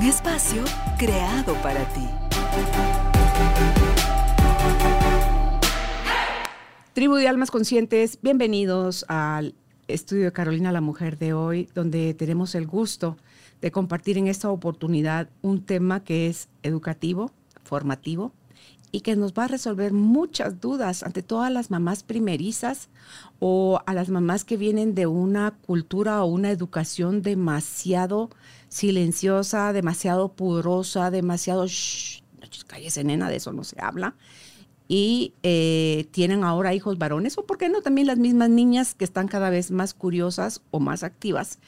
Un espacio creado para ti. Tribu de Almas Conscientes, bienvenidos al estudio de Carolina la Mujer de hoy, donde tenemos el gusto de compartir en esta oportunidad un tema que es educativo, formativo y que nos va a resolver muchas dudas ante todas las mamás primerizas o a las mamás que vienen de una cultura o una educación demasiado silenciosa, demasiado pudorosa, demasiado... Shh, cállese nena, de eso no se habla y eh, tienen ahora hijos varones, o por qué no también las mismas niñas que están cada vez más curiosas o más activas.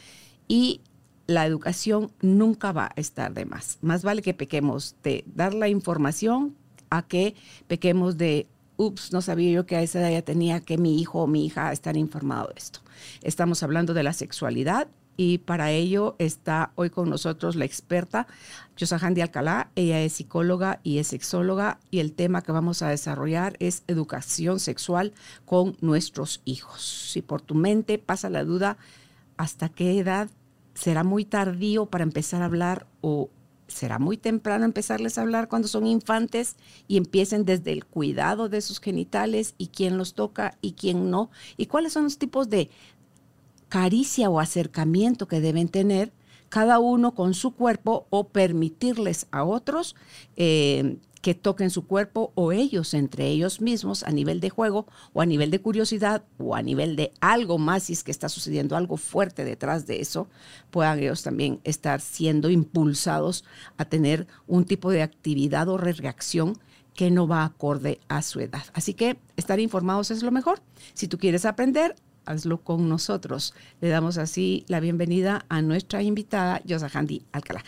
Y la educación nunca va a estar de más. Más vale que pequemos de dar la información a que pequemos de, ups, no sabía yo que a esa edad ya tenía que mi hijo o mi hija estar informado de esto. Estamos hablando de la sexualidad y para ello está hoy con nosotros la experta Yosahandi Alcalá. Ella es psicóloga y es sexóloga y el tema que vamos a desarrollar es educación sexual con nuestros hijos. Si por tu mente pasa la duda, ¿hasta qué edad será muy tardío para empezar a hablar o será muy temprano empezarles a hablar cuando son infantes y empiecen desde el cuidado de sus genitales y quién los toca y quién no? ¿Y cuáles son los tipos de, caricia o acercamiento que deben tener cada uno con su cuerpo o permitirles a otros eh, que toquen su cuerpo o ellos entre ellos mismos a nivel de juego o a nivel de curiosidad o a nivel de algo más, si es que está sucediendo algo fuerte detrás de eso, puedan ellos también estar siendo impulsados a tener un tipo de actividad o reacción que no va acorde a su edad. Así que estar informados es lo mejor. Si tú quieres aprender, hazlo con nosotros. Le damos así la bienvenida a nuestra invitada, Yosahandi Alcalá.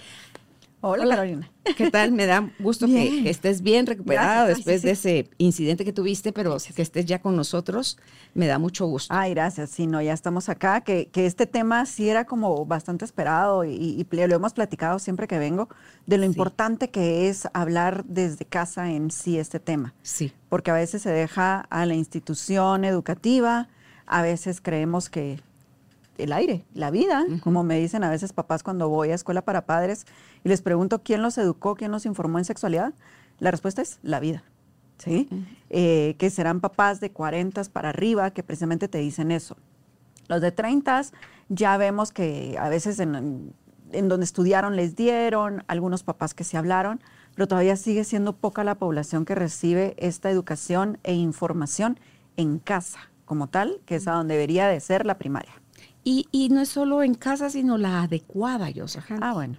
Hola, Carolina. ¿Qué tal? Me da gusto que estés bien recuperada después de ese incidente que tuviste, pero que estés ya con nosotros, me da mucho gusto. Ay, gracias. Sí, no, ya estamos acá, que, que este tema sí era como bastante esperado y, lo hemos platicado siempre que vengo, de lo importante que es hablar desde casa en sí este tema. Sí. Porque a veces se deja a la institución educativa, a veces creemos que el aire, la vida, como me dicen a veces papás cuando voy a escuela para padres y les pregunto quién los educó, quién los informó en sexualidad, la respuesta es la vida. ¿sí? Eh, que serán papás de 40 para arriba que precisamente te dicen eso. Los de 30 ya vemos que a veces en, en donde estudiaron les dieron, algunos papás que se hablaron, pero todavía sigue siendo poca la población que recibe esta educación e información en casa como tal, que es a donde debería de ser la primaria. Y, no es solo en casa, sino la adecuada, Yosahan. Ah, bueno.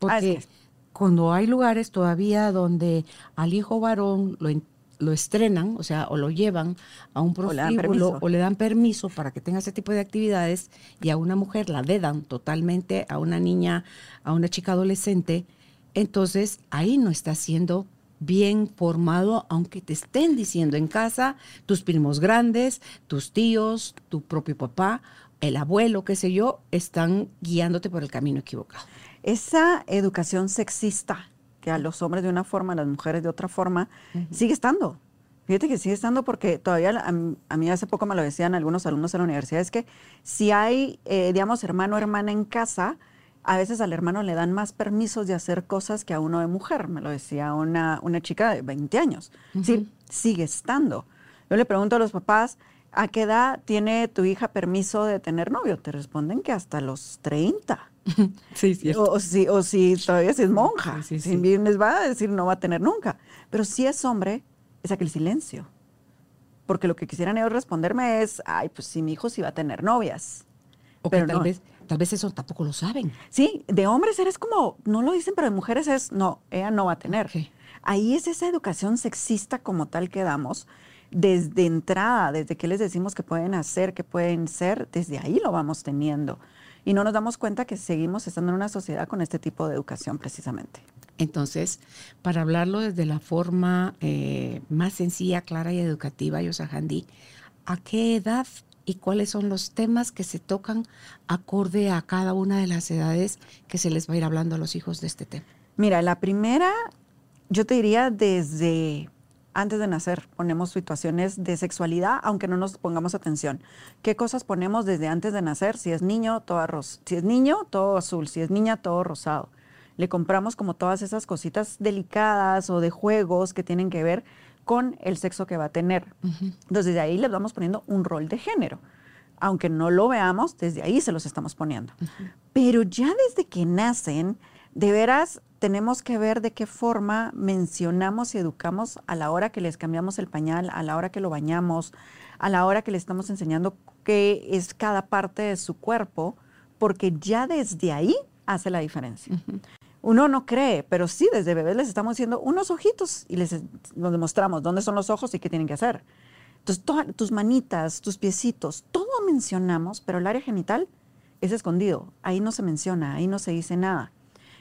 Porque cuando hay lugares todavía donde al hijo varón lo, lo estrenan, o sea, o lo llevan a un prostíbulo o, le dan permiso para que tenga ese tipo de actividades y a una mujer la dedan totalmente a una niña, a una chica adolescente, entonces ahí no está siendo bien formado, aunque te estén diciendo en casa, tus primos grandes, tus tíos, tu propio papá, el abuelo, qué sé yo, están guiándote por el camino equivocado. Esa educación sexista, que a los hombres de una forma, a las mujeres de otra forma, sigue estando. Fíjate que sigue estando porque todavía a, mí hace poco me lo decían algunos alumnos de la universidad, es que si hay, eh, digamos, hermano o hermana en casa, a veces al hermano le dan más permisos de hacer cosas que a uno de mujer, me lo decía una, una chica de 20 años. Sí, sigue estando. Yo le pregunto a los papás, ¿a qué edad tiene tu hija permiso de tener novio? Te responden que hasta los 30. Sí, sí. O, si, o si todavía es monja. Sí, sí, bien les va a decir no va a tener nunca. Pero si es hombre, es aquel silencio. Porque lo que quisieran ellos responderme es, ay, pues si mi hijo sí va a tener novias. O Pero tal vez Tal vez eso tampoco lo saben. Sí, de hombres eres como, no lo dicen, pero de mujeres es, no, ella no va a tener. Ahí es esa educación sexista como tal que damos desde entrada, desde que les decimos que pueden hacer, que pueden ser, desde ahí lo vamos teniendo. y no nos damos cuenta que seguimos estando en una sociedad con este tipo de educación precisamente. Entonces, para hablarlo desde la forma eh, más sencilla, clara y educativa, Yosahandi, ¿a qué edad y cuáles son los temas que se tocan acorde a cada una de las edades que se les va a ir hablando a los hijos de este tema? Mira, la primera, yo te diría desde antes de nacer ponemos situaciones de sexualidad, aunque no nos pongamos atención. ¿Qué cosas ponemos desde antes de nacer? Si es niño, todo arroz. Si es niño, todo azul. Si es niña, todo rosado. Le compramos como todas esas cositas delicadas o de juegos que tienen que ver con el sexo que va a tener. Entonces, desde ahí le vamos poniendo un rol de género. Aunque no lo veamos, desde ahí se los estamos poniendo. Pero ya desde que nacen, de veras tenemos que ver de qué forma mencionamos y educamos a la hora que les cambiamos el pañal, a la hora que lo bañamos, a la hora que le estamos enseñando qué es cada parte de su cuerpo, porque ya desde ahí hace la diferencia. Uno no cree, pero sí, desde bebés les estamos diciendo unos ojitos y les demostramos dónde son los ojos y qué tienen que hacer. Entonces, tus manitas, tus piecitos, todo mencionamos, pero el área genital es escondido. Ahí no se menciona, ahí no se dice nada.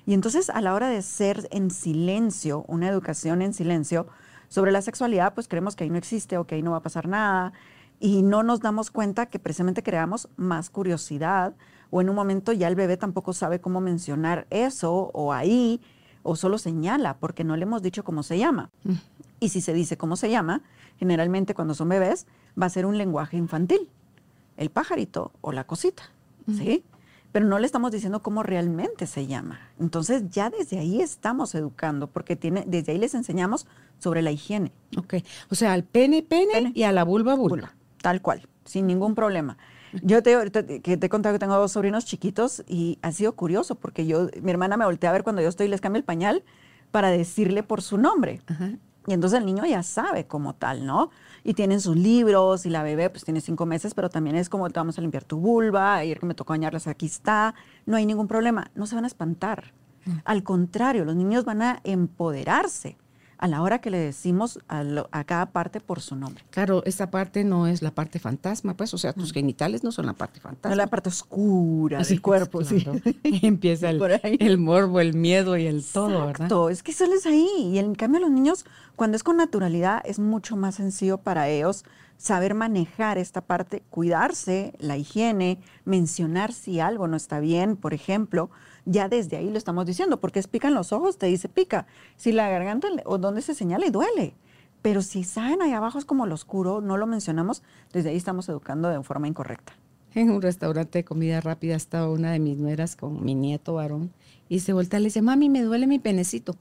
Y entonces a la hora de ser en silencio, una educación en silencio sobre la sexualidad, pues creemos que ahí no existe o que ahí no va a pasar nada y no nos damos cuenta que precisamente creamos más curiosidad o en un momento ya el bebé tampoco sabe cómo mencionar eso o ahí o solo señala porque no le hemos dicho cómo se llama. Mm. Y si se dice cómo se llama, generalmente cuando son bebés va a ser un lenguaje infantil, el pajarito o la cosita, ¿sí? pero no le estamos diciendo cómo realmente se llama. Entonces ya desde ahí estamos educando, porque tiene, desde ahí les enseñamos sobre la higiene. Ok, o sea, al pene, pene, y a la vulva, vulva. Tal cual, sin ningún problema. Yo te, te, que te he contado que tengo dos sobrinos chiquitos y ha sido curioso porque yo, mi hermana me voltea a ver cuando yo estoy y les cambio el pañal para decirle por su nombre. Y entonces el niño ya sabe como tal, ¿no? y tienen sus libros y la bebé pues tiene cinco meses, pero también es como te vamos a limpiar tu vulva, ayer que me tocó bañarlas aquí está, no hay ningún problema, no se van a espantar. Mm. Al contrario, los niños van a empoderarse a la hora que le decimos a, cada parte por su nombre. Claro, esta parte no es la parte fantasma, pues, o sea, tus mm. genitales no son la parte fantasma. No es la parte oscura del cuerpo, sí. Empieza el, el, morbo, el miedo y el todo, ¿verdad? es que solo es ahí. Y en cambio los niños, cuando es con naturalidad, es mucho más sencillo para ellos saber manejar esta parte, cuidarse, la higiene, mencionar si algo no está bien, por ejemplo, ya desde ahí lo estamos diciendo, porque es pican los ojos, te dice pica. Si la garganta o donde se señala y duele. Pero si saben ahí abajo es como lo oscuro, no lo mencionamos, desde ahí estamos educando de forma incorrecta. En un restaurante de comida rápida estaba una de mis nueras con mi nieto varón y se voltea y le dice, mami, me duele mi penecito.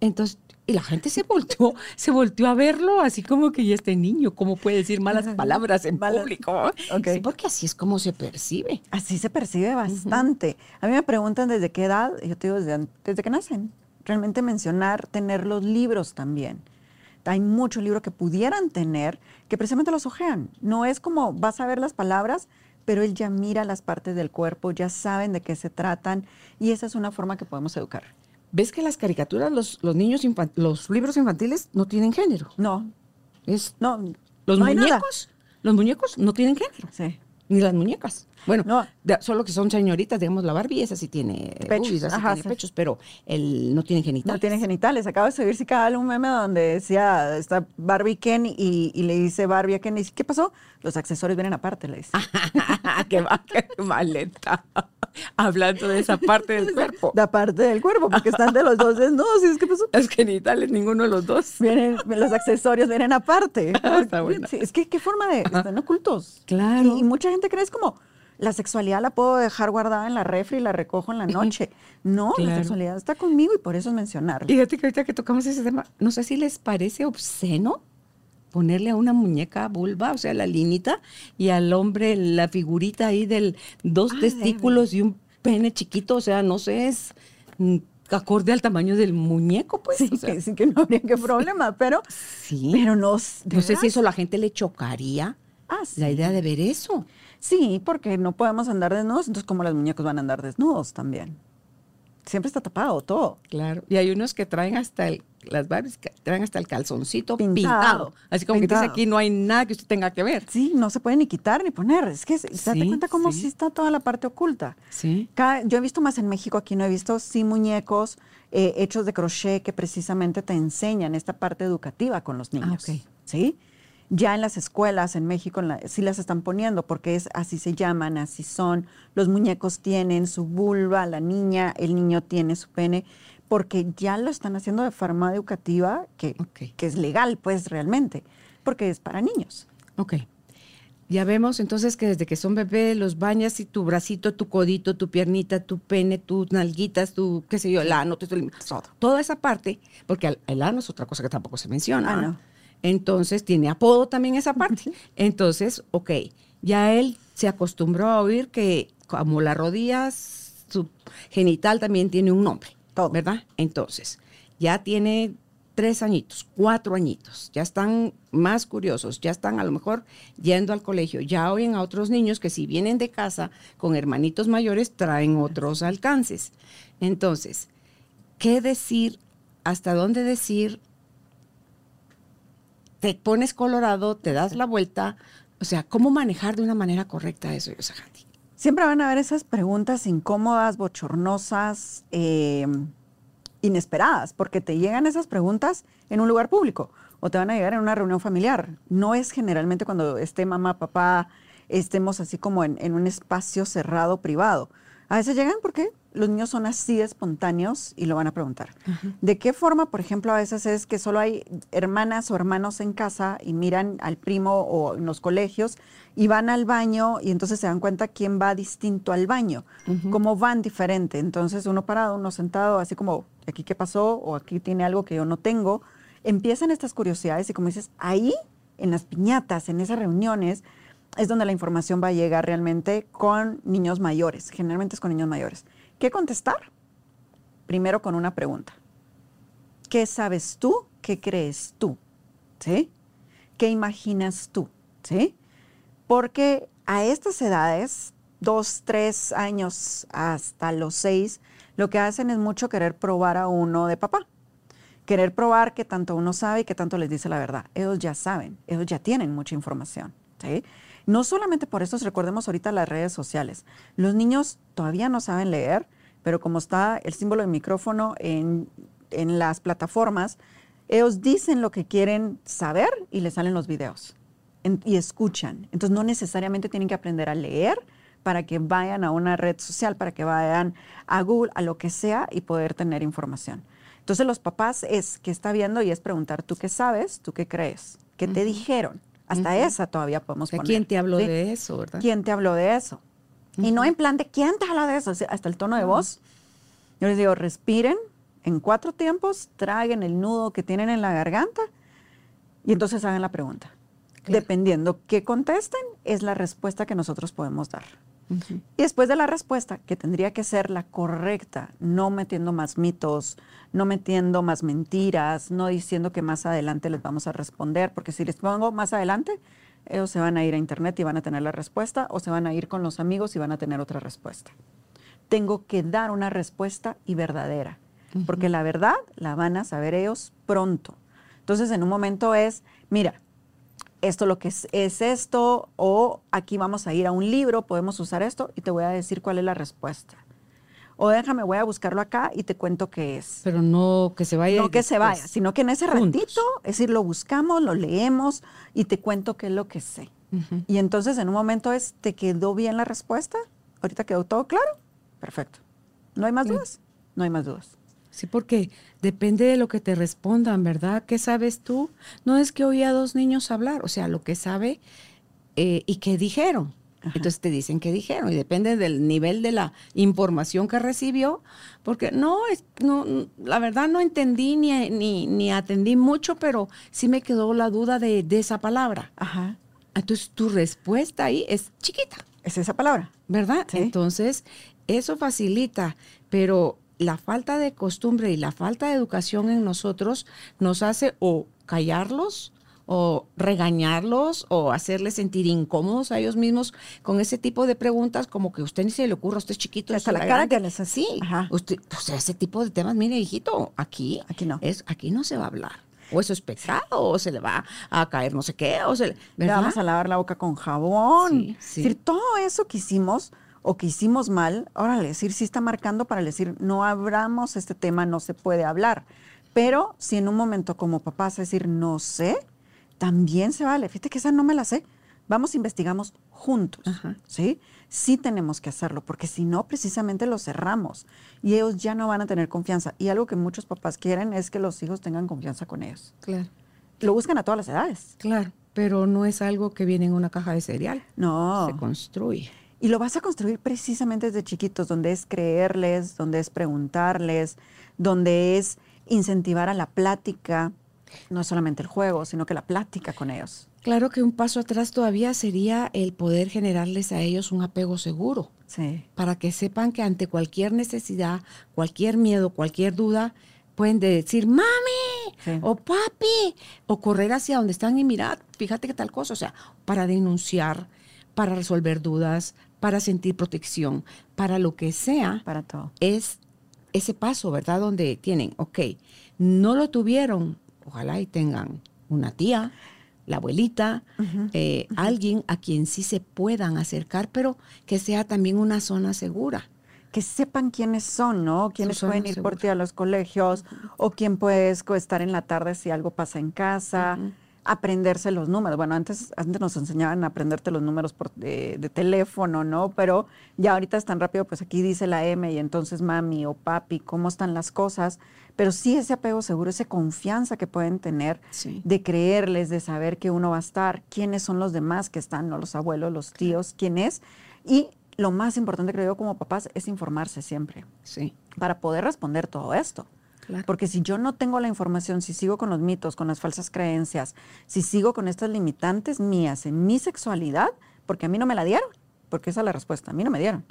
Entonces, y la gente se volteó, se volteó a verlo, así como que ya este niño, ¿cómo puede decir malas palabras en público? Sí, porque así es como se percibe. Así se percibe bastante. A mí me preguntan desde qué edad, yo te digo desde, desde que nacen. Realmente mencionar, tener los libros también. Hay muchos libros que pudieran tener que precisamente los ojean. No es como vas a ver las palabras, pero él ya mira las partes del cuerpo, ya saben de qué se tratan y esa es una forma que podemos educar. ¿Ves que las caricaturas, los, los niños, los libros infantiles no tienen género? No. Es, no, los muñecos, los muñecos no tienen género. Sí. Ni las muñecas. Bueno, no. solo que son señoritas, digamos, la Barbie, esa sí tiene pechos, tiene pechos, pero él no tiene genitales. No tiene genitales. Acabo de subir si cada un meme donde decía, está Barbie Ken y, le dice Barbie a Ken, y dice, ¿qué pasó? Los accesorios vienen aparte, le dice. qué, qué maleta. Hablando de esa parte del cuerpo. La parte del cuerpo, porque están de los dos desnudos. ¿Y ¿Qué pasó? Los genitales, ninguno de los dos. Vienen, los accesorios vienen aparte. Está bueno. es que qué forma de... Están ocultos. Claro. Y, y mucha gente cree es como la sexualidad la puedo dejar guardada en la refri y la recojo en la noche. No, la sexualidad está conmigo y por eso es mencionarlo. Fíjate que ahorita que tocamos ese tema, no sé si les parece obsceno ponerle a una muñeca vulva, o sea, la linita, y al hombre la figurita ahí del dos ah, testículos y un pene chiquito, o sea, no sé, es mm, acorde al tamaño del muñeco, pues. Sí, que, que no habría qué problema, pero, sí. pero no, no sé si eso la gente le chocaría. Ah, La idea de ver eso. Sí, porque no podemos andar desnudos, entonces como los muñecos van a andar desnudos también. siempre está tapado todo. Claro. Y hay unos que traen hasta el, las Barbies traen hasta el calzoncito Pintado. pintado. Así como que dice aquí no hay nada que usted tenga que ver. Sí, no se puede ni quitar ni poner. Es que se- date Sí, cuenta cómo sí. sí está toda la parte oculta. Sí. Cada- yo he visto más en México, aquí no he visto, sí muñecos eh, hechos de crochet que precisamente te enseñan esta parte educativa con los niños. ok. ¿Sí? Ya en las escuelas en México en la- sí las están poniendo porque es así se llaman, así son. Los muñecos tienen su vulva, la niña, el niño tiene su pene, porque ya lo están haciendo de forma educativa que, que es legal, pues realmente, porque es para niños. Ok. Ya vemos entonces que desde que son bebés los bañas y tu bracito, tu codito, tu piernita, tu pene, tus nalguitas, tu, qué sé yo, el ano, tu- tu- Todo. toda esa parte, porque el, el ano es otra cosa que tampoco se menciona. ¿ah? no. Entonces tiene apodo también esa parte. Entonces, ok, ya él se acostumbró a oír que como las rodillas, su genital también tiene un nombre. Todo. ¿Verdad? Entonces, ya tiene tres añitos, cuatro añitos, ya están más curiosos, ya están a lo mejor yendo al colegio, ya oyen a otros niños que si vienen de casa con hermanitos mayores traen otros alcances. Entonces, ¿qué decir? ¿Hasta dónde decir? Te pones colorado, te das la vuelta, o sea, ¿cómo manejar de una manera correcta eso, Yosahati? Siempre van a haber esas preguntas incómodas, bochornosas, eh, inesperadas, porque te llegan esas preguntas en un lugar público o te van a llegar en una reunión familiar. No es generalmente cuando esté mamá, papá, estemos así como en, en un espacio cerrado, privado. A veces llegan porque los niños son así de espontáneos y lo van a preguntar. ¿De qué forma, por ejemplo, a veces es que solo hay hermanas o hermanos en casa y miran al primo o en los colegios y van al baño y entonces se dan cuenta quién va distinto al baño, cómo van diferente. Entonces uno parado, uno sentado, así como, aquí qué pasó o aquí tiene algo que yo no tengo. Empiezan estas curiosidades y como dices, ahí, en las piñatas, en esas reuniones, es donde la información va a llegar realmente con niños mayores. Generalmente es con niños mayores. ¿Qué contestar? Primero con una pregunta. ¿Qué sabes tú? ¿Qué crees tú? ¿Sí? ¿Qué imaginas tú? ¿Sí? Porque a estas edades, dos, tres años hasta los seis, lo que hacen es mucho querer probar a uno de papá. Querer probar que tanto uno sabe y que tanto les dice la verdad. Ellos ya saben, ellos ya tienen mucha información. ¿sí? No solamente por eso, recordemos ahorita las redes sociales. Los niños todavía no saben leer, pero como está el símbolo de micrófono en, en las plataformas, ellos dicen lo que quieren saber y les salen los videos en- y escuchan. Entonces no necesariamente tienen que aprender a leer para que vayan a una red social, para que vayan a Google, a lo que sea y poder tener información. Entonces los papás es que está viendo y es preguntar, ¿tú qué sabes? ¿Tú qué crees? ¿Qué te dijeron? Hasta esa todavía O podemos sea, poner. ¿quién te habló ¿sí? de eso, verdad? ¿Quién te habló de eso? Y no en plan de quién te habla de eso, o hasta el tono de voz. Yo les digo, respiren en cuatro tiempos, traguen el nudo que tienen en la garganta y entonces hagan la pregunta. Claro. Dependiendo qué contesten, es la respuesta que nosotros podemos dar. Y después de la respuesta, que tendría que ser la correcta, no metiendo más mitos, no metiendo más mentiras, no diciendo que más adelante les vamos a responder, porque si les pongo más adelante, ellos se van a ir a internet y van a tener la respuesta, o se van a ir con los amigos y van a tener otra respuesta. Tengo que dar una respuesta y verdadera, porque la verdad la van a saber ellos pronto. Entonces, en un momento es, mira, esto lo que es, es esto, o aquí vamos a ir a un libro, podemos usar esto y te voy a decir cuál es la respuesta. O déjame, voy a buscarlo acá y te cuento qué es. Pero no que se vaya. No que se vaya, sino que en ese Juntos. ratito, es decir, lo buscamos, lo leemos y te cuento qué es lo que sé. Y entonces en un momento es, ¿te quedó bien la respuesta? ¿Ahorita quedó todo claro? Perfecto. ¿No hay más dudas? No hay más dudas. Sí, porque depende de lo que te respondan, ¿verdad? ¿Qué sabes tú? No es que oí a dos niños hablar, o sea, lo que sabe eh, y qué dijeron. Entonces te dicen qué dijeron y depende del nivel de la información que recibió, porque no, es, no la verdad no entendí ni, ni, ni atendí mucho, pero sí me quedó la duda de, de esa palabra. Ajá. Entonces tu respuesta ahí es chiquita. Es esa palabra. ¿verdad? Sí. Entonces, eso facilita, pero la falta de costumbre y la falta de educación en nosotros nos hace o callarlos o regañarlos o hacerles sentir incómodos a ellos mismos con ese tipo de preguntas como que a usted ni se le ocurra, usted es chiquito. Hasta la cara que les hace. Sí, Ajá. usted, o sea, ese tipo de temas, mire, hijito, aquí, Aquí no. Es, aquí no se va a hablar. O eso es pecado, o se le va a caer no sé qué, o se le, vamos a lavar la boca con jabón. Sí, Es decir, todo eso que hicimos o que hicimos mal, órale, decir, sí está marcando para decir, no abramos este tema, no se puede hablar. Pero si en un momento como papás decir, no sé, también se vale. Fíjate que esa no me la sé. Vamos, investigamos juntos, Ajá. ¿sí? Sí tenemos que hacerlo, porque si no, precisamente lo cerramos y ellos ya no van a tener confianza. Y algo que muchos papás quieren es que los hijos tengan confianza con ellos. Claro, Lo buscan a todas las edades. claro, pero no es algo que viene en una caja de cereal. No. Se construye. Y lo vas a construir precisamente desde chiquitos, donde es creerles, donde es preguntarles, donde es incentivar a la plática, no solamente el juego, sino que la plática con ellos. Claro que un paso atrás todavía sería el poder generarles a ellos un apego seguro, Sí. para que sepan que ante cualquier necesidad, cualquier miedo, cualquier duda, pueden decir, mami, Sí. o papi, o correr hacia donde están y mirar, fíjate qué tal cosa, o sea, para denunciar, para resolver dudas, para sentir protección, para lo que sea, Para todo. es ese paso, ¿verdad? Donde tienen, ok, no lo tuvieron, ojalá y tengan una tía, la abuelita, eh, alguien a quien sí se puedan acercar, pero que sea también una zona segura. Que sepan quiénes son, ¿no? Quiénes pueden ir por ti a los colegios o quién puedes co- estar en la tarde si algo pasa en casa. Aprenderse los números. Bueno, antes, antes nos enseñaban a aprenderte los números por, de, de teléfono, ¿no? Pero ya ahorita es tan rápido, pues aquí dice la M y entonces mami o papi, cómo están las cosas. Pero sí ese apego seguro, esa confianza que pueden tener Sí. de creerles, de saber que uno va a estar, quiénes son los demás que están, ¿no? Los abuelos, los tíos, quién es. Y lo más importante, creo yo, como papás, es informarse siempre Sí, para poder responder todo esto. Claro. Porque si yo no tengo la información, si sigo con los mitos, con las falsas creencias, si sigo con estas limitantes mías en mi sexualidad, porque a mí no me la dieron, porque esa es la respuesta, a mí no me dieron.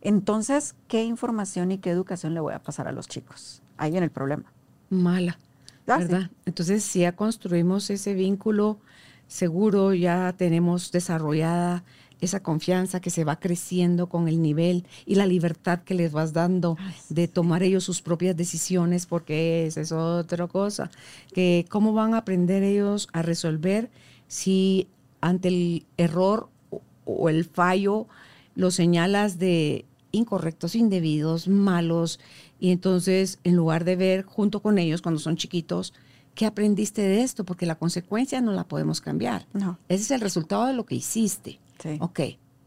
Entonces, ¿qué información y qué educación le voy a pasar a los chicos? Ahí en el problema. Mala, Ah, sí. ¿verdad? Entonces, si ya construimos ese vínculo seguro, ya tenemos desarrollada esa confianza que se va creciendo con el nivel y la libertad que les vas dando de tomar ellos sus propias decisiones, porque esa es otra cosa, que cómo van a aprender ellos a resolver si ante el error o, el fallo lo señalas de incorrectos, indebidos, malos, y entonces en lugar de ver junto con ellos cuando son chiquitos, ¿qué aprendiste de esto? Porque la consecuencia no la podemos cambiar. No. Ese es el resultado de lo que hiciste. Sí. Ok,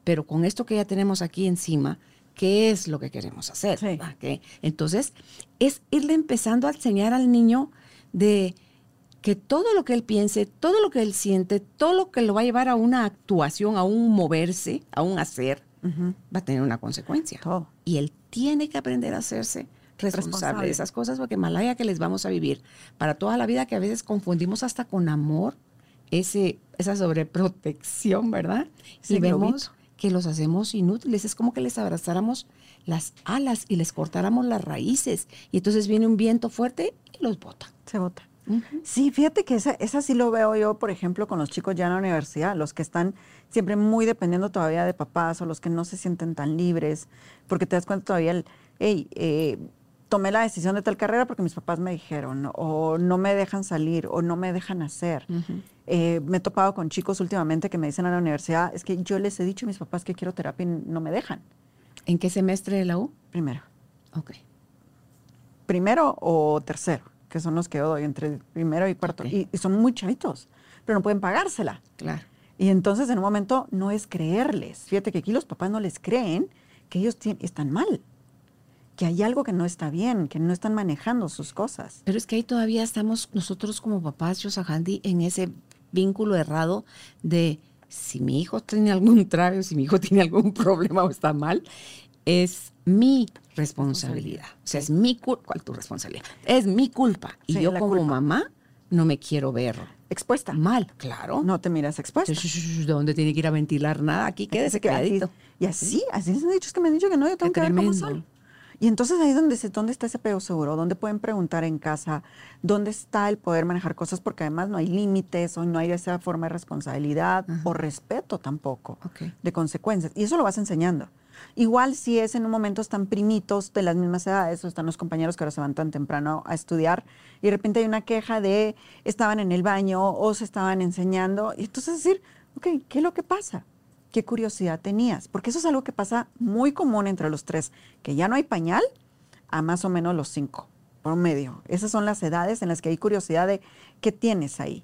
pero con esto que ya tenemos aquí encima, ¿qué es lo que queremos hacer? Sí. ¿Va? ¿Qué? Entonces, es irle empezando a enseñar al niño de que todo lo que él piense, todo lo que él siente, todo lo que lo va a llevar a una actuación, a un moverse, a un hacer, va a tener una consecuencia. Todo. Y él tiene que aprender a hacerse responsable, Responsable. de esas cosas porque malaya que les vamos a vivir para toda la vida que a veces confundimos hasta con amor ese, esa sobreprotección, ¿verdad? Y vemos que los hacemos inútiles. Es como que les abrazáramos las alas y les cortáramos las raíces. Y entonces viene un viento fuerte y los bota. Se vota. Sí, fíjate que esa, esa sí lo veo yo, por ejemplo, con los chicos ya en la universidad, los que están siempre muy dependiendo todavía de papás o los que no se sienten tan libres, porque te das cuenta todavía, el, hey, eh, tomé la decisión de tal carrera porque mis papás me dijeron, o no me dejan salir, o no me dejan hacer. Eh, me he topado con chicos últimamente que me dicen a la universidad, es que yo les he dicho a mis papás que quiero terapia y no me dejan. ¿En qué semestre de la U? Primero. Ok. primero o tercero, que son los que yo doy entre primero y cuarto. Y, y son muy chavitos, pero no pueden pagársela. Claro. Y entonces en un momento no es creerles. Fíjate que aquí los papás no les creen que ellos están mal, que hay algo que no está bien, que no están manejando sus cosas. Pero es que ahí todavía estamos nosotros como papás, Yosahandi, en ese vínculo errado de si mi hijo tiene algún trago, si mi hijo tiene algún problema o está mal, es mi responsabilidad. O sea, es mi culpa. ¿Cuál tu responsabilidad? Es mi culpa. Y Sí, yo como culpa. mamá no me quiero ver Expuesta. mal, claro. No te miras expuesta. Shh, ¿Dónde tiene que ir a ventilar nada? Aquí quédese Que así- calladito. Y así, así les han dicho, es que me han dicho que no, yo tengo Qué que ver cómo. Y entonces ahí es donde dice, ¿dónde está ese apego seguro? ¿Dónde pueden preguntar en casa? ¿Dónde está el poder manejar cosas? Porque además no hay límites o no hay esa forma de responsabilidad o respeto tampoco de consecuencias. Y eso lo vas enseñando. Igual si es en un momento están primitos de las mismas edades o están los compañeros que ahora se van tan temprano a estudiar y de repente hay una queja de estaban en el baño o se estaban enseñando. Y entonces decir, ok, ¿qué es lo que pasa? ¿Qué curiosidad tenías? Porque eso es algo que pasa muy común entre los tres, que ya no hay pañal a más o menos los cinco, promedio. Esas son las edades en las que hay curiosidad de qué tienes ahí.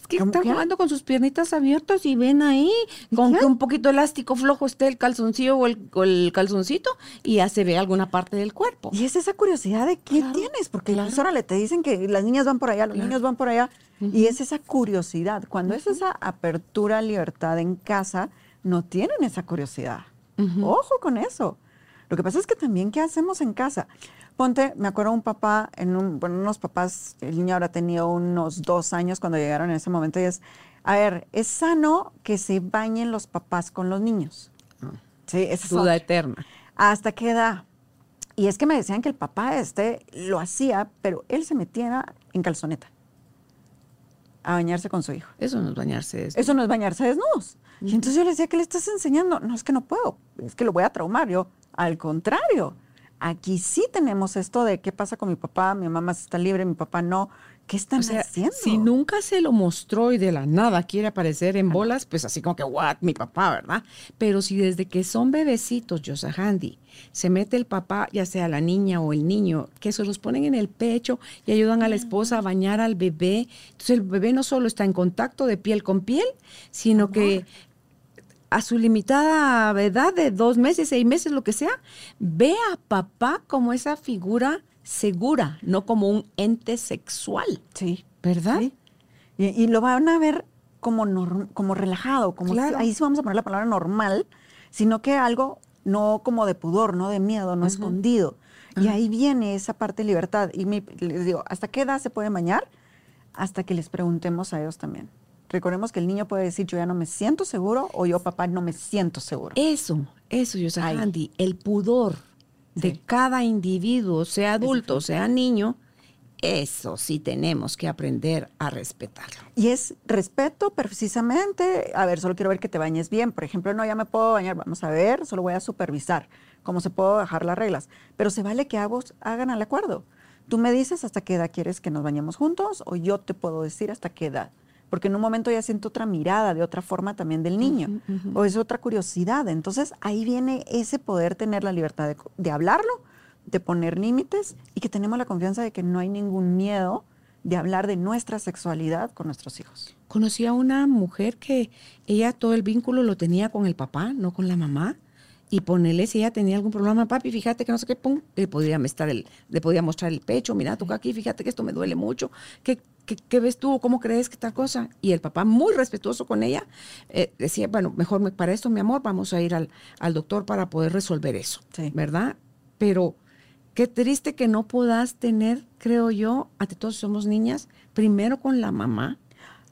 Es que ¿Cómo están qué? jugando con sus piernitas abiertas y ven ahí con que un poquito elástico flojo esté el calzoncillo o el, o el calzoncito y ya se ve alguna parte del cuerpo. Y es esa curiosidad de qué Claro, tienes, porque claro. ahora le te dicen que las niñas van por allá, los niños van por allá, y es esa curiosidad. Cuando es esa apertura, libertad en casa, no tienen esa curiosidad. Ojo con eso. Lo que pasa es que también, ¿qué hacemos en casa? Ponte, me acuerdo un papá, en un, bueno, unos papás, el niño habrá tenido unos dos años cuando llegaron en ese momento, y es, a ver, es sano que se bañen los papás con los niños. Sí, esa es Duda otra. eterna. ¿Hasta qué edad? Y es que me decían que el papá este lo hacía, pero él se metía en calzoneta a bañarse con su hijo. Eso no es bañarse. es- Eso no es bañarse desnudos. Y entonces yo le decía, ¿qué le estás enseñando? No, es que no puedo, es que lo voy a traumar. Yo, al contrario, aquí sí tenemos esto de qué pasa con mi papá, mi mamá está libre, mi papá no. ¿Qué están O sea, haciendo? si nunca se lo mostró y de la nada quiere aparecer en bolas, pues así como que, what, mi papá, ¿verdad? Pero si desde que son bebecitos, Handy, se mete el papá, ya sea la niña o el niño, que se los ponen en el pecho y ayudan a la esposa a bañar al bebé, entonces el bebé no solo está en contacto de piel con piel, sino que a su limitada edad de dos meses, seis meses, lo que sea, ve a papá como esa figura segura, no como un ente sexual, Sí. ¿verdad? Sí. Y, y lo van a ver como, norm- como relajado, como Claro. ahí sí vamos a poner la palabra normal, sino que algo no como de pudor, no de miedo, no escondido. Y ahí viene esa parte de libertad. Y mi- les digo, ¿hasta qué edad se puede bañar? Hasta que les preguntemos a ellos también. Recordemos que el niño puede decir, yo ya no me siento seguro, o yo, papá, no me siento seguro. Eso, eso, Ahí. Handy, el pudor de cada individuo, sea adulto, sea niño, eso sí tenemos que aprender a respetarlo. Y es respeto precisamente, a ver, solo quiero ver que te bañes bien. Por ejemplo, no, ya me puedo bañar, vamos a ver, solo voy a supervisar cómo se puedo bajar las reglas. Pero se vale que ambos hagan al acuerdo. Tú me dices hasta qué edad quieres que nos bañemos juntos o yo te puedo decir hasta qué edad. Porque en un momento ya siento otra mirada, de otra forma también del niño, o es otra curiosidad. Entonces ahí viene ese poder tener la libertad de, de hablarlo, de poner límites y que tenemos la confianza de que no hay ningún miedo de hablar de nuestra sexualidad con nuestros hijos. Conocí a una mujer que ella todo el vínculo lo tenía con el papá, no con la mamá. Y ponerle si ella tenía algún problema, papi, fíjate que no sé qué, pum, le podía, estar el, le podía mostrar el pecho, mira, toca aquí, fíjate que esto me duele mucho, ¿qué, qué, qué ves tú? ¿Cómo crees que tal cosa? Y el papá, muy respetuoso con ella, eh, decía, bueno, mejor me- para esto, mi amor, vamos a ir al, al doctor para poder resolver eso, Sí. ¿verdad? Pero qué triste que no puedas tener, creo yo, ante todos somos niñas, primero con la mamá,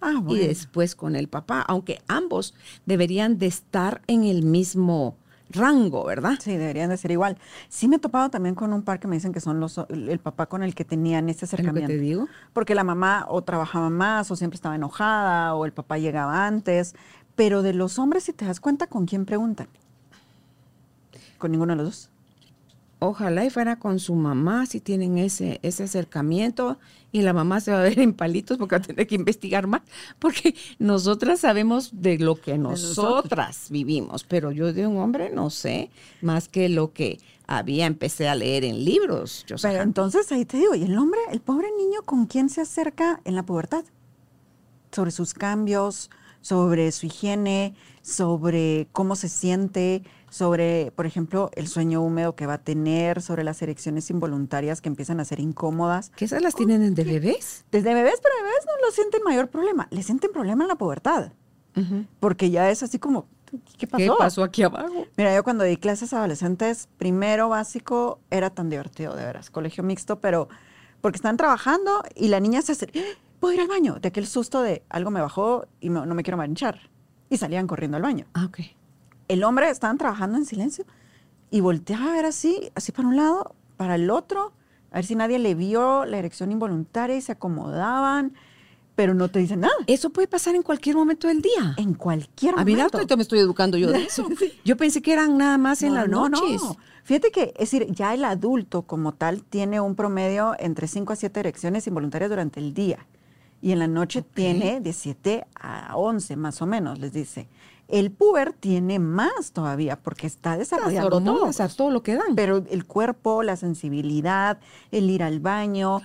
Ah, y después con el papá, aunque ambos deberían de estar en el mismo rango, ¿verdad? Sí, deberían de ser igual. Sí me he topado también con un par que me dicen que son los el papá con el que tenían ese Es lo que acercamiento. te digo. Porque la mamá o trabajaba más o siempre estaba enojada o el papá llegaba antes. Pero de los hombres, si te das cuenta, ¿con quién preguntan? Con ninguno de los dos. Ojalá y fuera con su mamá si tienen ese, ese acercamiento y la mamá se va a ver en palitos porque va a tener que investigar más, porque nosotras sabemos de lo que nosotras vivimos, pero yo de un hombre no sé más que lo que había empecé a leer en libros. Yo Pero entonces ahí te digo, ¿y el hombre, el pobre niño, con quién se acerca en la pubertad? Sobre sus cambios, sobre su higiene, sobre cómo se siente, sobre, por ejemplo, el sueño húmedo que va a tener, sobre las erecciones involuntarias que empiezan a ser incómodas. ¿Que esas las tienen de bebés? Desde bebés, pero bebés no lo sienten mayor problema, le sienten problema en la pubertad, porque ya es así como, ¿qué pasó? ¿Qué pasó aquí abajo? Mira, yo cuando di clases a adolescentes, primero básico era tan divertido, de veras, colegio mixto, pero porque están trabajando y la niña se hace, "¡Ah! ¿puedo ir al baño? De aquel susto de algo me bajó y me- no me quiero manchar. Y salían corriendo al baño. Ah, ok. El hombre estaban trabajando en silencio y volteaba a ver así, así para un lado, para el otro, a ver si nadie le vio la erección involuntaria y se acomodaban, pero no te dicen nada. Eso puede pasar en cualquier momento del día. En cualquier A mí momento. ahorita me estoy educando yo de eso. Yo pensé que eran nada más en No, las no, no. noches. Fíjate que, es decir, ya el adulto como tal tiene un promedio entre 5 a 7 erecciones involuntarias durante el día. Y en la noche tiene de 7 a 11 más o menos, les dice. El puber tiene más todavía porque está desarrollando hormonas, a todo lo que dan. Pero el cuerpo, la sensibilidad, el ir al baño,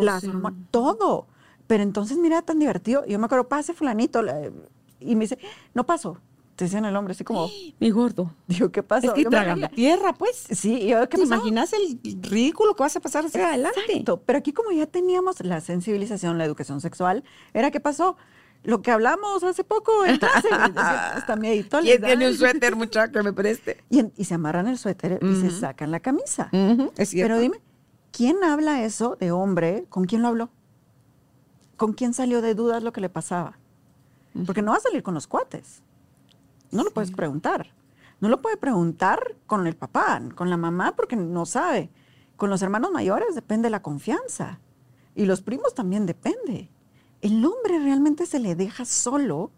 las todo. Pero entonces, mira, tan divertido. Yo me acuerdo, pase fulanito. la- Y me dice, no pasó. Te dicen el hombre así como, Mi gordo. digo, ¿qué pasó? Es que reía. tierra, pues. Sí, yo, ¿qué ¿Te pasó? imaginas el ridículo que vas a pasar hacia adelante? Exacto. Pero aquí como ya teníamos la sensibilización, la educación sexual, era qué pasó. Lo que hablamos hace poco en clase, hasta mi editor ¿Quién tiene un suéter, muchacho, que me preste? y, en- y se amarran el suéter y se sacan la camisa. Ujú, es cierto. Pero dime, ¿quién habla eso de hombre? ¿Con quién lo habló? ¿Con quién salió de dudas lo que le pasaba? Porque no va a salir con los cuates. No lo puedes preguntar. No lo puede preguntar con el papá, con la mamá, porque no sabe. Con los hermanos mayores depende la confianza. Y los primos también depende. El hombre realmente se le deja solo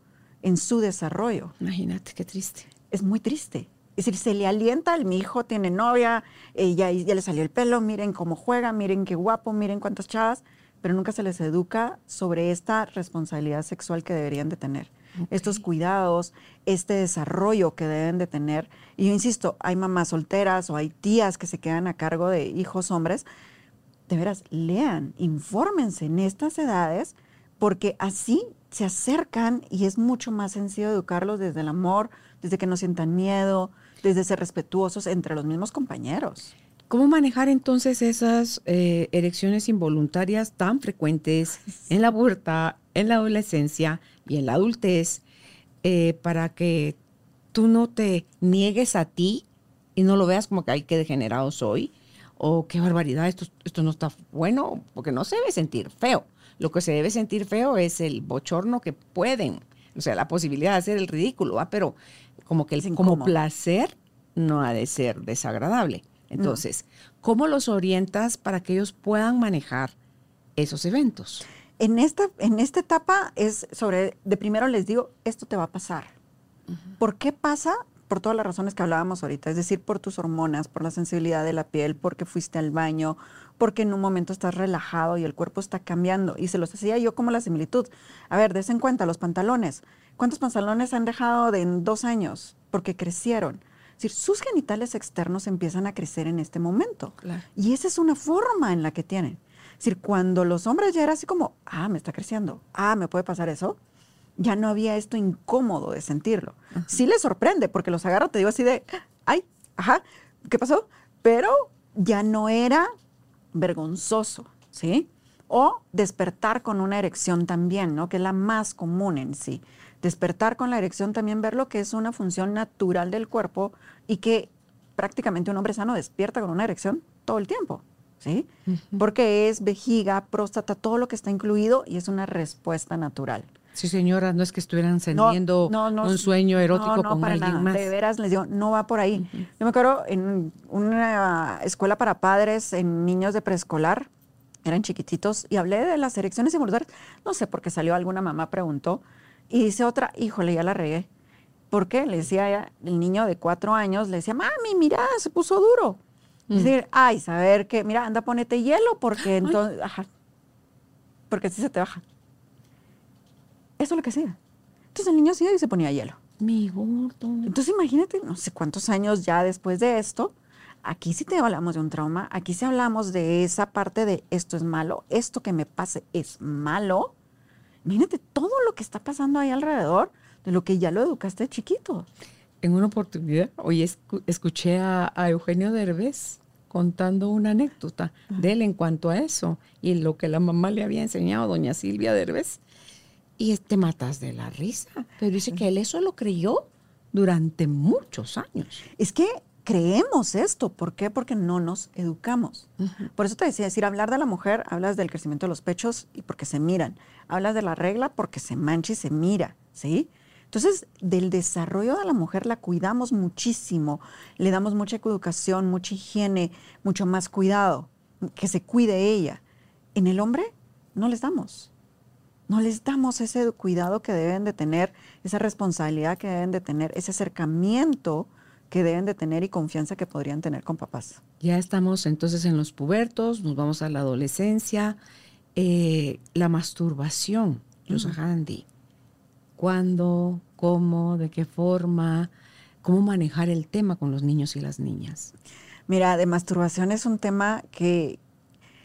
en su desarrollo Imagínate, qué triste. es muy triste. Es decir, se le alienta, mi hijo tiene novia, eh, ya, ya le salió el pelo, miren cómo juega, miren qué guapo, miren cuántas chavas, pero nunca se les educa sobre esta responsabilidad sexual que deberían de tener, estos cuidados, este desarrollo que deben de tener. Y yo insisto, hay mamás solteras o hay tías que se quedan a cargo de hijos hombres. De veras, lean, infórmense en estas edades, porque así se acercan y es mucho más sencillo educarlos desde el amor, desde que no sientan miedo, desde ser respetuosos entre los mismos compañeros. ¿Cómo manejar entonces esas eh, erecciones involuntarias tan frecuentes en la pubertad, en la adolescencia y en la adultez eh, para que tú no te niegues a ti y no lo veas como que, ay, qué degenerado soy o qué barbaridad, esto, esto no está bueno, porque no se debe sentir feo. Lo que se debe sentir feo es el bochorno que pueden, o sea, la posibilidad de hacer el ridículo, ¿va? pero como que el, como placer no ha de ser desagradable. Entonces, ¿cómo los orientas para que ellos puedan manejar esos eventos? En esta, en esta etapa es sobre, de primero les digo, esto te va a pasar. ¿Por qué pasa? Por todas las razones que hablábamos ahorita, es decir, por tus hormonas, por la sensibilidad de la piel, porque fuiste al baño, porque en un momento estás relajado y el cuerpo está cambiando. Y se los hacía yo como la similitud. A ver, des en cuenta los pantalones. ¿Cuántos pantalones han dejado de en dos años? Porque crecieron. Es decir, sus genitales externos empiezan a crecer en este momento. Claro. Y esa es una forma en la que tienen. Es decir, cuando los hombres ya era así como, ah, me está creciendo, ah, me puede pasar eso, ya no había esto incómodo de sentirlo. Sí les sorprende, porque los agarro, te digo así de, ay, ajá, ¿qué pasó? Pero ya no era vergonzoso, ¿sí? O despertar con una erección también, ¿no? Que es la más común en sí. Despertar con la erección también verlo que es una función natural del cuerpo y que prácticamente un hombre sano despierta con una erección todo el tiempo, ¿sí? Porque es vejiga, próstata, todo lo que está incluido y es una respuesta natural. Sí, señora, no es que estuvieran encendiendo un sueño erótico con para alguien nada. más. De veras, les digo, no va por ahí. Yo me acuerdo en una escuela para padres, en niños de preescolar, eran chiquititos, y hablé de las erecciones involuntarias. No sé por qué salió alguna mamá, preguntó, y dice otra, híjole, ya la regué. ¿Por qué? Le decía ella, el niño de cuatro años, le decía, mami, mira, se puso duro. Mm. Es decir, ay, saber que, mira, anda, ponete hielo, porque entonces, ajá, porque así se te baja. Eso es lo que hacía. Entonces el niño hacía y se ponía hielo. Mi gordo. Entonces imagínate, no sé cuántos años ya después de esto, aquí sí te hablamos de un trauma, aquí sí hablamos de esa parte de esto es malo, esto que me pase es malo. Imagínate todo lo que está pasando ahí alrededor de lo que ya lo educaste de chiquito. En una oportunidad, hoy escu- escuché a, a Eugenio Derbez contando una anécdota de él en cuanto a eso y lo que la mamá le había enseñado, doña Silvia Derbez. Y te matas de la risa. Pero dice que él eso lo creyó durante muchos años. Es que creemos esto. ¿Por qué? Porque no nos educamos. Por eso te decía, decir, hablar de la mujer, hablas del crecimiento de los pechos y porque se miran. Hablas de la regla porque se mancha y se mira, ¿sí? Entonces, del desarrollo de la mujer la cuidamos muchísimo, le damos mucha educación, mucha higiene, mucho más cuidado, que se cuide ella. En el hombre no les damos. No les damos ese cuidado que deben de tener, esa responsabilidad que deben de tener, ese acercamiento que deben de tener y confianza que podrían tener con papás. Ya estamos entonces en los pubertos, nos vamos a la adolescencia, eh, la masturbación, los Handy. ¿Cuándo? ¿Cómo? ¿De qué forma? ¿Cómo manejar el tema con los niños y las niñas? Mira, de masturbación es un tema que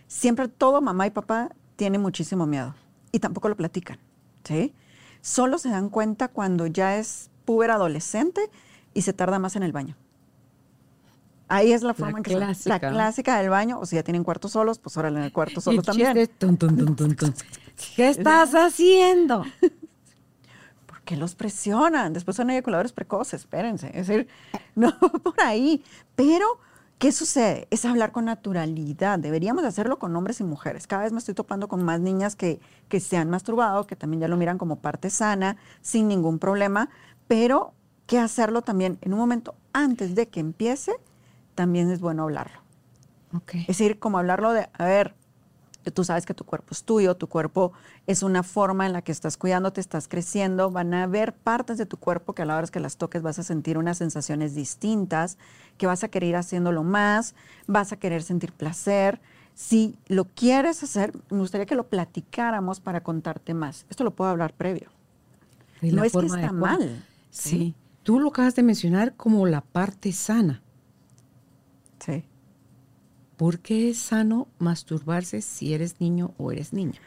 siempre todo mamá y papá tiene muchísimo miedo y tampoco lo platican, ¿sí? Solo se dan cuenta cuando ya es puber adolescente y se tarda más en el baño. Ahí es la forma en que clásica. la clásica del baño, o si ya tienen cuartos solos, pues órale en el cuarto solo también. ¿Qué estás haciendo? ¿Por qué los presionan? Después son eyaculadores precoces, espérense. Es decir, no por ahí. Pero, ¿qué sucede? Es hablar con naturalidad. Deberíamos hacerlo con hombres y mujeres. Cada vez me estoy topando con más niñas que, que se han masturbado, que también ya lo miran como parte sana, sin ningún problema. Pero, ¿qué hacerlo también en un momento antes de que empiece? También es bueno hablarlo. Okay. Es decir, como hablarlo de, a ver, tú sabes que tu cuerpo es tuyo, tu cuerpo es una forma en la que estás cuidándote, estás creciendo, van a haber partes de tu cuerpo que a la hora que las toques vas a sentir unas sensaciones distintas, que vas a querer ir haciéndolo más, vas a querer sentir placer. Si lo quieres hacer, me gustaría que lo platicáramos para contarte más. Esto lo puedo hablar previo. No es que está mal. Sí. Tú lo acabas de mencionar como la parte sana. ¿Por qué es sano masturbarse si eres niño o eres niña?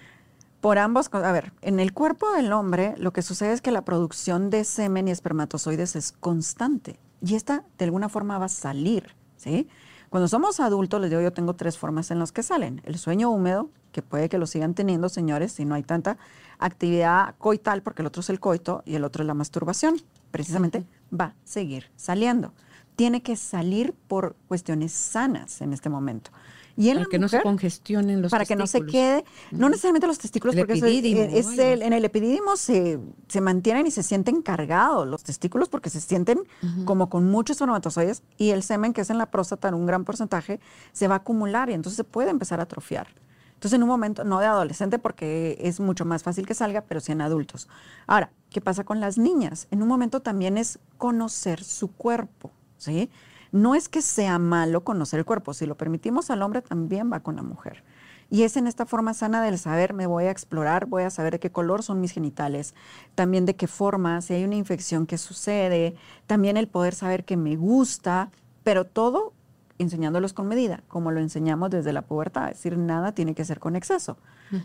Por ambos, a ver, en el cuerpo del hombre lo que sucede es que la producción de semen y espermatozoides es constante y esta de alguna forma va a salir, ¿sí? Cuando somos adultos, les digo, yo tengo tres formas en las que salen. El sueño húmedo, que puede que lo sigan teniendo, señores, si no hay tanta actividad coital, porque el otro es el coito y el otro es la masturbación. Precisamente va a seguir saliendo. Tiene que salir por cuestiones sanas en este momento. Y Para que no se mujer- congestionen los para que no se testículos. quede, no necesariamente los testículos, El porque eso es, es ¿no? el- en el epidídimo se, se mantienen y se sienten cargados los testículos porque se sienten como con muchos espermatozoides y el semen que es en la próstata en un gran porcentaje se va a acumular y entonces se puede empezar a atrofiar. Entonces en un momento, no de adolescente porque es mucho más fácil que salga, pero sí en adultos. Ahora, ¿qué pasa con las niñas? En un momento también es conocer su cuerpo, ¿sí? No es que sea malo conocer el cuerpo, si lo permitimos al hombre también va con la mujer. Y es en esta forma sana del saber, me voy a explorar, voy a saber de qué color son mis genitales, también de qué forma, si hay una infección que sucede, también el poder saber que me gusta, pero todo enseñándolos con medida, como lo enseñamos desde la pubertad, es decir, nada tiene que ser con exceso.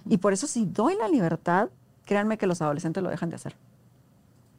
Y por eso si doy la libertad, créanme que los adolescentes lo dejan de hacer.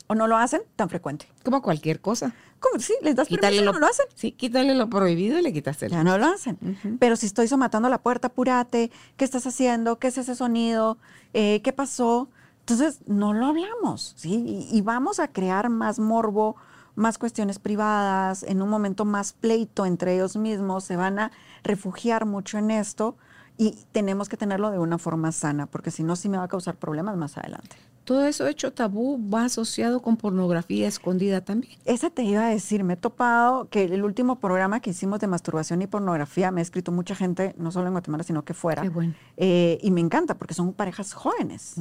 O no lo hacen tan frecuente. Como cualquier cosa. ¿Cómo? Sí, les das Quítale permiso, lo, no lo hacen. Sí, quítale lo prohibido y le quitas el. Ya no lo hacen. Pero si estoy somatando la puerta, apúrate, ¿qué estás haciendo? ¿Qué es ese sonido? Eh, ¿Qué pasó? Entonces, no lo hablamos, ¿sí? Y, y vamos a crear más morbo, más cuestiones privadas, en un momento más pleito entre ellos mismos, se van a refugiar mucho en esto y tenemos que tenerlo de una forma sana, porque si no, sí me va a causar problemas más adelante. Todo eso hecho tabú va asociado con pornografía escondida también. Esa te iba a decir, me he topado que el último programa que hicimos de masturbación y pornografía me ha escrito mucha gente, no solo en Guatemala, sino que fuera. Qué bueno. Eh, y me encanta porque son parejas jóvenes.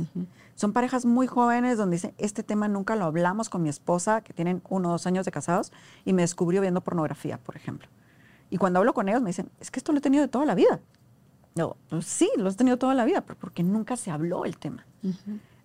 Son parejas muy jóvenes donde dicen, este tema nunca lo hablamos con mi esposa, que tienen uno o dos años de casados, y me descubrió viendo pornografía, por ejemplo. Y cuando hablo con ellos me dicen, es que esto lo he tenido de toda la vida. No, pues sí, lo has tenido toda la vida, pero porque nunca se habló el tema.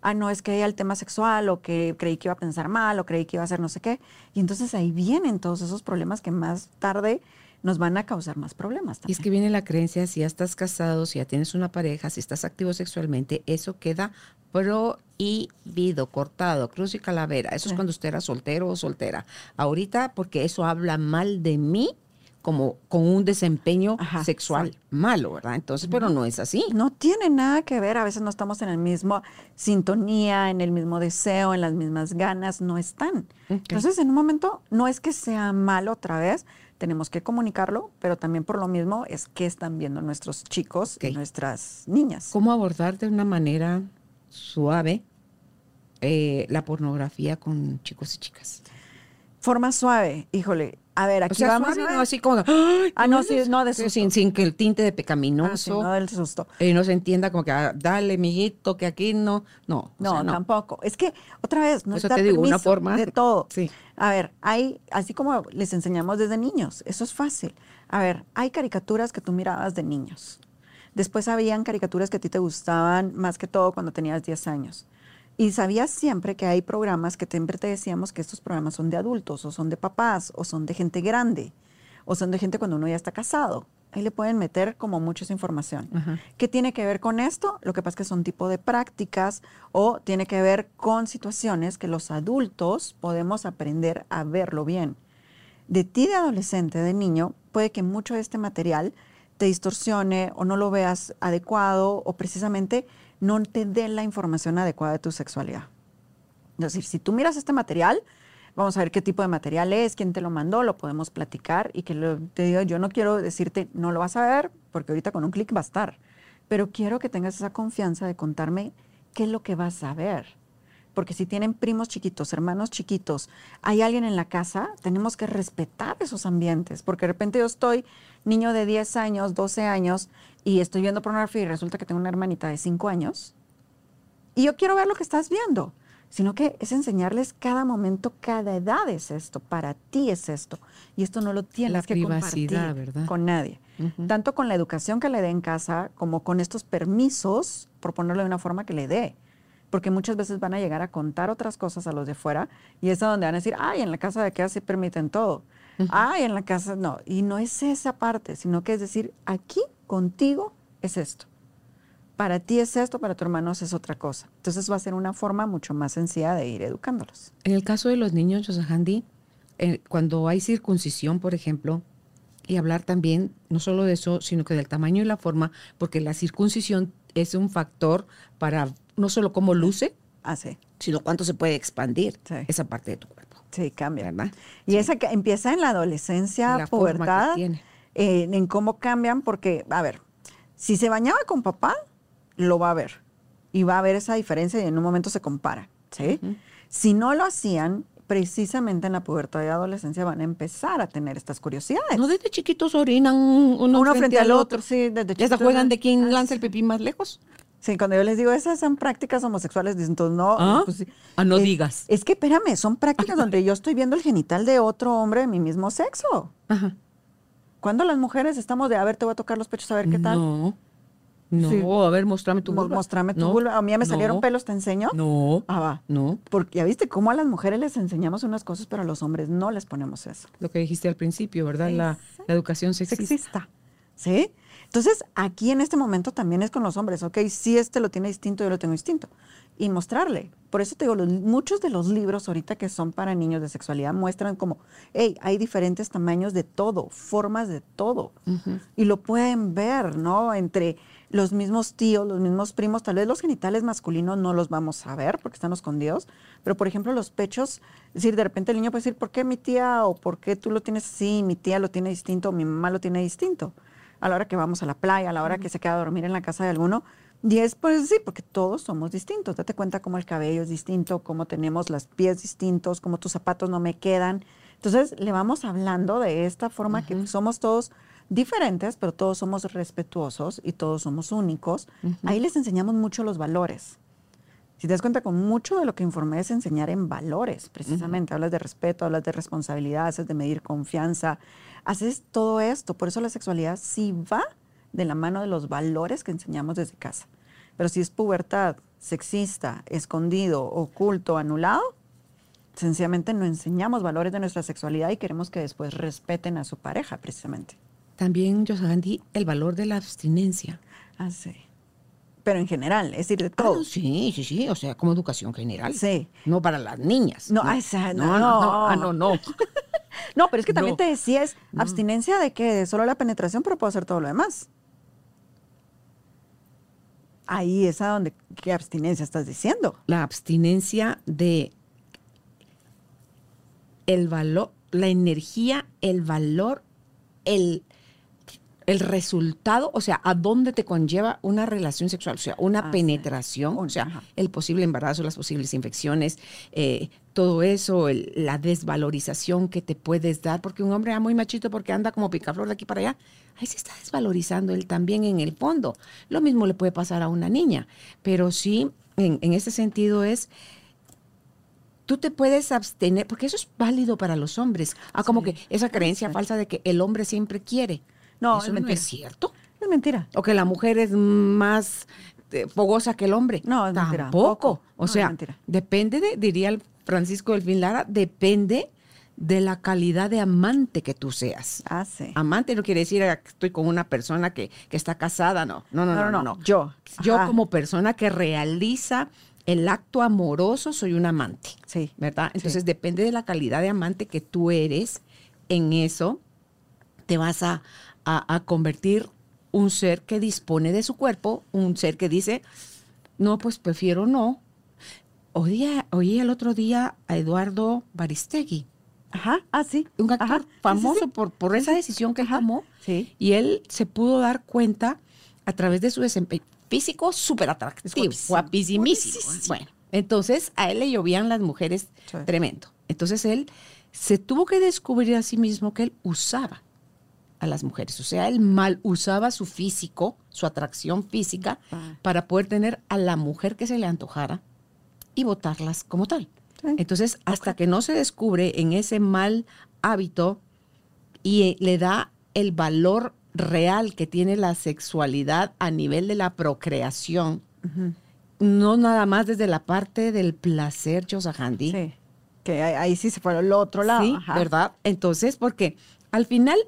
Ah, no, es que el tema sexual, o que creí que iba a pensar mal, o creí que iba a hacer no sé qué. Y entonces ahí vienen todos esos problemas que más tarde nos van a causar más problemas Y también. es que viene la creencia, si ya estás casado, si ya tienes una pareja, si estás activo sexualmente, eso queda prohibido, cortado, cruz y calavera. Eso es cuando usted era soltero o soltera. Ahorita, porque eso habla mal de mí como con un desempeño Ajá, sexual sí. malo, ¿verdad? Entonces, pero no es así. No tiene nada que ver, a veces no estamos en la misma sintonía, en el mismo deseo, en las mismas ganas, no están. Entonces, en un momento, no es que sea malo otra vez, tenemos que comunicarlo, pero también por lo mismo es que están viendo nuestros chicos y nuestras niñas. ¿Cómo abordar de una manera suave eh, la pornografía con chicos y chicas. Forma suave, híjole. A ver, aquí O sea, vamos suave, a ver. no así como. Ah, no, ¿cómo sí, no de susto. sin, sin que el tinte de Ah, sí, pecaminoso, no del susto. eh, no se entienda como que, ah, dale, mijito, que aquí no, no. o No, sea, no. tampoco. Es que, otra vez, no Eso está te digo, una forma- de todo. Sí. A ver, hay, así como les enseñamos desde niños, eso es fácil. A ver, hay caricaturas que tú mirabas de niños. Después habían caricaturas que a ti te gustaban más que todo cuando tenías 10 años. Y sabías siempre que hay programas que siempre te decíamos que estos programas son de adultos, o son de papás, o son de gente grande, o son de gente cuando uno ya está casado. Ahí le pueden meter como mucha esa información. Ajá. ¿Qué tiene que ver con esto? Lo que pasa es que son tipo de prácticas o tiene que ver con situaciones que los adultos podemos aprender a verlo bien. De ti de adolescente, de niño, puede que mucho de este material te distorsione o no lo veas adecuado o precisamente no te dé la información adecuada de tu sexualidad. Es decir, si tú miras este material, vamos a ver qué tipo de material es, quién te lo mandó, lo podemos platicar y que lo- te diga, yo no quiero decirte, no lo vas a ver, porque ahorita con un clic va a estar, pero quiero que tengas esa confianza de contarme qué es lo que vas a ver. Porque si tienen primos chiquitos, hermanos chiquitos, hay alguien en la casa, tenemos que respetar esos ambientes. Porque de repente yo estoy niño de 10 años, 12 años, y estoy viendo pornografía y resulta que tengo una hermanita de 5 años y yo quiero ver lo que estás viendo, sino que es enseñarles cada momento, cada edad es esto, para ti es esto, y esto no lo tienes La que compartir ¿verdad? con nadie. Tanto con la educación que le dé en casa, como con estos permisos, por ponerlo de una forma que le dé. Porque muchas veces van a llegar a contar otras cosas a los de fuera y es donde van a decir, ay, en la casa de aquí se permiten todo. Ay, en la casa no. Y no es esa parte, sino que es decir, aquí contigo es esto para ti es esto, para tu hermano es otra cosa. Entonces va a ser una forma mucho más sencilla de ir educándolos. En el caso de los niños, Yosahandi, eh, cuando hay circuncisión, por ejemplo, y hablar también no solo de eso, sino que del tamaño y la forma, porque la circuncisión es un factor para no solo cómo luce, Así, sino cuánto se puede expandir Sí. esa parte de tu cuerpo. sí, cambia. ¿Verdad? Y esa que empieza en la adolescencia, La forma que pubertad, tiene. eh, en cómo cambian, porque, a ver, si se bañaba con papá, lo va a ver. Y va a ver esa diferencia y en un momento se compara. ¿sí? Si no lo hacían, precisamente en la pubertad y adolescencia van a empezar a tener estas curiosidades. No desde chiquitos orinan uno, Uno frente al otro, sí, desde Ya se chiquitos. juegan de quién Ah, lanza el pipí más lejos. Sí, cuando yo les digo, esas son prácticas homosexuales, dicen, entonces no. ¿Ah? pues. Ah, no Es- digas. Es que espérame, son prácticas donde yo estoy viendo el genital de otro hombre de mi mismo sexo. Ajá. Cuando las mujeres estamos de, a ver, te voy a tocar los pechos, a ver qué tal. No. No, Sí. a ver, mostrame tu vulva. Mostrame tu No, vulva. A mí ya me no, salieron pelos, ¿te enseño? No. Ah, va. No. Porque ya viste cómo a las mujeres les enseñamos unas cosas, pero a los hombres no les ponemos eso. Lo que dijiste al principio, ¿verdad? La, la educación sexista. Sexista. ¿Sí? Entonces, aquí en este momento también es con los hombres, ¿ok? Si este lo tiene distinto, yo lo tengo distinto. Y mostrarle. Por eso te digo, los- muchos de los libros ahorita que son para niños de sexualidad muestran como, hey, hay diferentes tamaños de todo, formas de todo. Y lo pueden ver, ¿no? Entre los mismos tíos, los mismos primos, tal vez los genitales masculinos no los vamos a ver porque están escondidos, pero por ejemplo los pechos, es decir, de repente el niño puede decir, ¿por qué mi tía o por qué tú lo tienes así, mi tía lo tiene distinto, mi mamá lo tiene distinto? A la hora que vamos a la playa, a la hora que se queda a dormir en la casa de alguno. Y es pues sí, porque todos somos distintos. Date cuenta cómo el cabello es distinto, cómo tenemos los pies distintos, cómo tus zapatos no me quedan. Entonces le vamos hablando de esta forma que somos todos diferentes, pero todos somos respetuosos y todos somos únicos. Ahí les enseñamos mucho los valores. Si te das cuenta, con mucho de lo que informé es enseñar en valores, precisamente. Hablas de respeto, hablas de responsabilidad, haces de medir confianza, haces todo esto. Por eso la sexualidad sí va de la mano de los valores que enseñamos desde casa. Pero si es pubertad, sexista, escondido, oculto, anulado, sencillamente no enseñamos valores de nuestra sexualidad y queremos que después respeten a su pareja, precisamente. También, Yosagandi, el valor de la abstinencia. Así. Pero en general, es decir, de Ah, todo. no, sí, sí, sí, o sea, como educación general. Sí. No para las niñas. No, ah, esa- no, no, no, no. ah, no, no. No, pero es que también No. te decía es abstinencia de que de solo la penetración, pero puedo hacer todo lo demás. Ahí es a donde, ¿qué abstinencia estás diciendo? La abstinencia de el valor, la energía, el valor, el, el resultado, o sea, a dónde te conlleva una relación sexual, o sea, una Ah, sí. penetración, o sea, ajá. el posible embarazo, las posibles infecciones, eh, todo eso, el- la desvalorización que te puedes dar, porque un hombre es muy machito porque anda como picaflor de aquí para allá, ahí se está desvalorizando él también en el fondo. Lo mismo le puede pasar a una niña, pero sí, en, en ese sentido es tú te puedes abstener, porque eso es válido para los hombres. Ah, como Sí. que esa creencia falsa de que el hombre siempre quiere. No, eso es no es cierto. Es mentira. O que la mujer es más eh, fogosa que el hombre. No, es mentira. Tampoco. Poco. O No, sea, depende de, diría el Francisco Delfín Lara, depende de la calidad de amante que tú seas. Ah, sí. Amante no quiere decir ah, que estoy con una persona que, que está casada, no. No, no, no, no. no. Yo. Yo Ajá. como persona que realiza el acto amoroso soy un amante. Sí. ¿verdad? Entonces depende de la calidad de amante que tú eres, en eso te vas a, a- a convertir un ser que dispone de su cuerpo, un ser que dice, no, pues prefiero no. Oí, oí el otro día a Eduardo Baristegui, Ajá. Ah, sí. un actor Ajá. Sí, sí, famoso sí. Por, por esa decisión que él Ajá. tomó, Sí. y él se pudo dar cuenta a través de su desempeño físico súper atractivo, guapísimísimo. Bueno, entonces a él le llovían las mujeres tremendo. Entonces él se tuvo que descubrir a sí mismo que él usaba a las mujeres. O sea, él mal usaba su físico, su atracción física, Ah. para poder tener a la mujer que se le antojara y votarlas como tal. Sí. Entonces, hasta que no se descubre en ese mal hábito y eh, le da el valor real que tiene la sexualidad a nivel de la procreación, no nada más desde la parte del placer, Josahandi. Sí. Que ahí, ahí sí se fue al otro lado. Sí, Ajá. ¿verdad? Entonces, porque al final,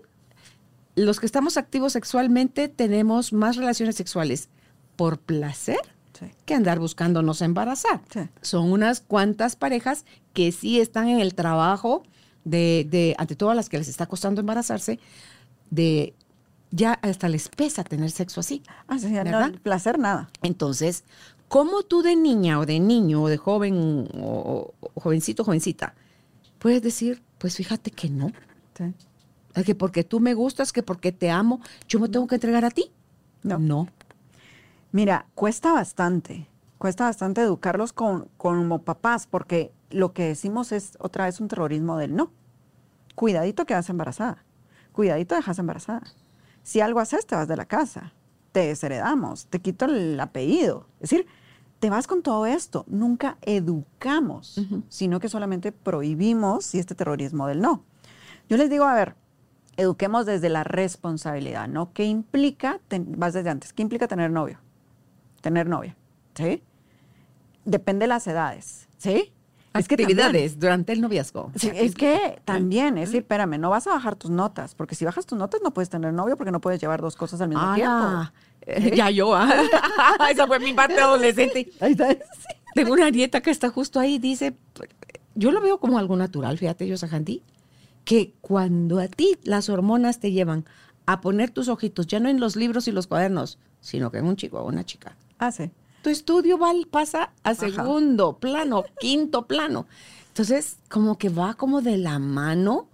los que estamos activos sexualmente tenemos más relaciones sexuales por placer Sí. que andar buscándonos embarazar. Sí. Son unas cuantas parejas que sí están en el trabajo de, de, ante todo a las que les está costando embarazarse, de ya hasta les pesa tener sexo así. Ah, sí, no, placer nada. Entonces, ¿cómo tú de niña o de niño o de joven o, o jovencito, jovencita, puedes decir, pues fíjate que no? Sí. Es que porque tú me gustas, que porque te amo, yo me tengo que entregar a ti. No. No. Mira, cuesta bastante, cuesta bastante educarlos con, como papás, porque lo que decimos es otra vez un terrorismo del no. Cuidadito que vas embarazada, cuidadito dejas embarazada. Si algo haces, te vas de la casa, te desheredamos, te quito el apellido. Es decir, te vas con todo esto. Nunca educamos, sino que solamente prohibimos y este terrorismo del no. Yo les digo, a ver, eduquemos desde la responsabilidad, ¿no? ¿Qué implica, ten- vas desde antes, qué implica tener novio? Tener novia, ¿sí? Depende de las edades, ¿sí? Es que Actividades durante el noviazgo. Sí, es que también, es decir, espérame, no vas a bajar tus notas, porque si bajas tus notas no puedes tener novio porque no puedes llevar dos cosas al mismo Ah, tiempo. eh, ya yo, ah. esa fue mi parte adolescente. Ahí está. Sí. Tengo una nieta que está justo ahí, dice, yo lo veo como algo natural, fíjate, Yosajandí, que cuando a ti las hormonas te llevan a poner tus ojitos, ya no en los libros y los cuadernos, sino que en un chico o una chica, Ah, sí. tu estudio va, pasa a segundo plano, quinto plano. Entonces, como que va como de la mano,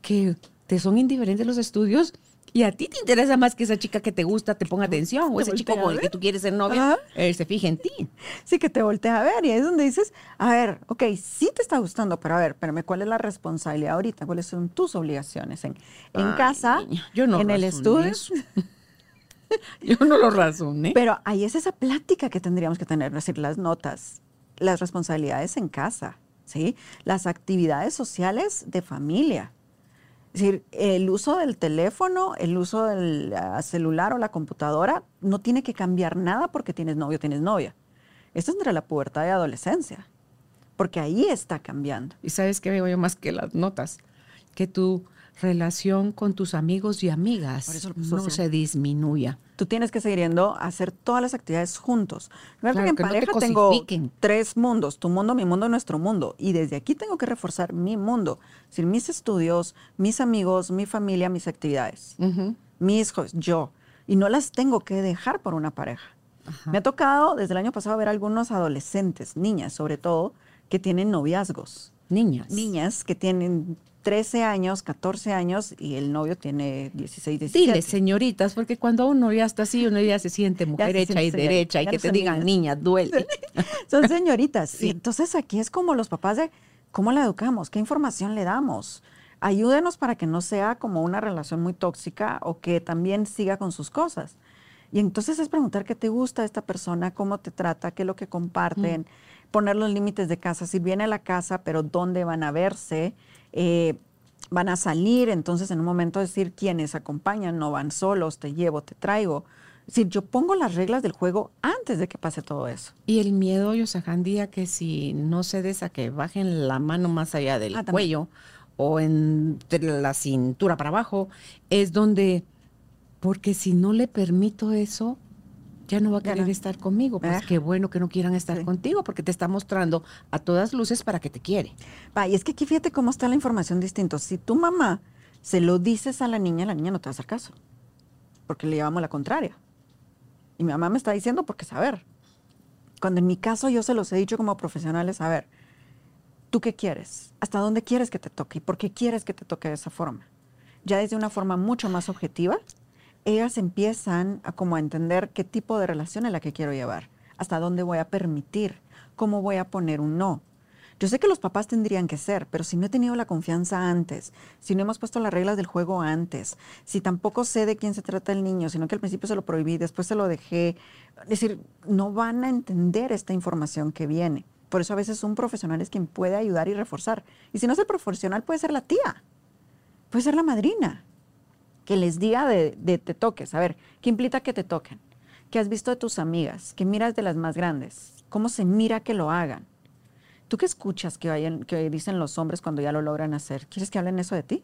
que te son indiferentes los estudios y a ti te interesa más que esa chica que te gusta te ponga atención o ese chico con el que tú quieres ser novia, se fija en ti. Sí, que te volteas a ver y ahí es donde dices, a ver, ok, sí te está gustando, pero a ver, espérame, ¿cuál es la responsabilidad ahorita? ¿Cuáles son tus obligaciones en, en Ay, casa, niña, yo no en el estudio? eso. Yo no lo razoné. Pero ahí es esa plática que tendríamos que tener, es decir, las notas, las responsabilidades en casa, ¿sí? Las actividades sociales de familia. Es decir, el uso del teléfono, el uso del ah, celular o la computadora no tiene que cambiar nada porque tienes novio o tienes novia. Esto es entre la pubertad y adolescencia, porque ahí está cambiando. Y sabes que veo yo más que las notas, que tu relación con tus amigos y amigas no se disminuya. Tú tienes que seguir yendo a hacer todas las actividades juntos. Claro, que en que no te pareja tengo tres mundos, tu mundo, mi mundo, nuestro mundo. Y desde aquí tengo que reforzar mi mundo. Es decir, mis estudios, mis amigos, mi familia, mis actividades, Ujú. mis hijos, yo. Y no las tengo que dejar por una pareja. Me ha tocado desde el año pasado ver algunos adolescentes, niñas sobre todo, que tienen noviazgos. Niñas. niñas que tienen 13 años, 14 años y el novio tiene 16, 17. Dile, señoritas, porque cuando uno ya está así, uno ya se siente mujer se hecha y señorita, derecha y que no te digan niñas. niña, duele. Son señoritas. Sí. Y entonces aquí es como los papás de cómo la educamos, qué información le damos. Ayúdenos para que no sea como una relación muy tóxica o que también siga con sus cosas. Y entonces es preguntar qué te gusta de esta persona, cómo te trata, qué es lo que comparten, poner los límites de casa. Si viene a la casa, pero dónde van a verse, Eh, van a salir, entonces en un momento decir quiénes acompañan, no van solos, te llevo, te traigo. Es decir, yo pongo las reglas del juego antes de que pase todo eso. Y el miedo, Yosajandía, que si no cedes a que bajen la mano más allá del Ah, cuello o entre la cintura para abajo, es donde, porque si no le permito eso, ya no va a querer no. estar conmigo. Pues Ah. qué bueno que no quieran estar Sí. contigo, porque te está mostrando a todas luces para que te quiere. Va, y es que aquí fíjate cómo está la información distinto. Si tu mamá se lo dices a la niña, la niña no te va a hacer caso, porque le llevamos la contraria. Y mi mamá me está diciendo porque saber. Cuando en mi caso yo se los he dicho como profesionales, a ver, ¿tú qué quieres? ¿Hasta dónde quieres que te toque? ¿Y por qué quieres que te toque de esa forma? Ya desde una forma mucho más objetiva, ellas empiezan a como a entender qué tipo de relación es la que quiero llevar, hasta dónde voy a permitir, cómo voy a poner un no. Yo sé que los papás tendrían que ser, pero si no he tenido la confianza antes, si no hemos puesto las reglas del juego antes, si tampoco sé de quién se trata el niño, sino que al principio se lo prohibí, después se lo dejé, es decir, no van a entender esta información que viene. Por eso a veces un profesional es quien puede ayudar y reforzar. Y si no es el profesional, puede ser la tía, puede ser la madrina, que les diga de, de te toques. A ver, ¿qué implica que te toquen? ¿Qué has visto de tus amigas? ¿Qué miras de las más grandes? ¿Cómo se mira que lo hagan? ¿Tú qué escuchas que, vayan, que dicen los hombres cuando ya lo logran hacer? ¿Quieres que hablen eso de ti?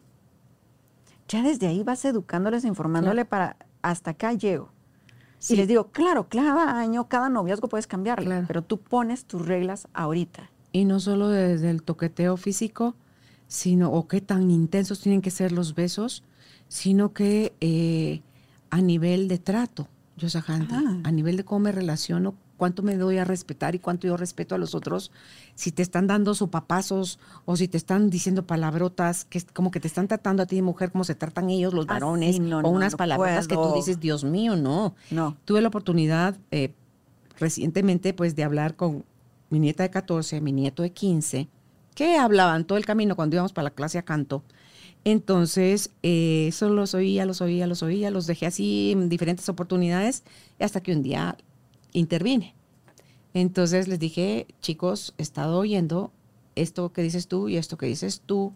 Ya desde ahí vas educándoles, informándole para hasta acá llego. Sí. Y les digo, claro, cada año, cada noviazgo puedes cambiarlo, Claro. pero tú pones tus reglas ahorita. Y no solo desde el toqueteo físico, sino, o qué tan intensos tienen que ser los besos, sino que eh, a nivel de trato, Yosahandi, Ah. a nivel de cómo me relaciono, cuánto me doy a respetar y cuánto yo respeto a los otros, si te están dando sopapazos o si te están diciendo palabrotas, que es como que te están tratando a ti de mujer como se tratan ellos, los Ah, varones, no, o no, unas no palabrotas que tú dices, Dios mío, no. No. Tuve la oportunidad eh, recientemente pues de hablar con mi nieta de 14, mi nieto de 15, que hablaban todo el camino cuando íbamos para la clase a canto. Entonces, eh, eso los oía, los oía, los oía, los dejé así en diferentes oportunidades hasta que un día intervine. Entonces les dije, chicos, he estado oyendo esto que dices tú y esto que dices tú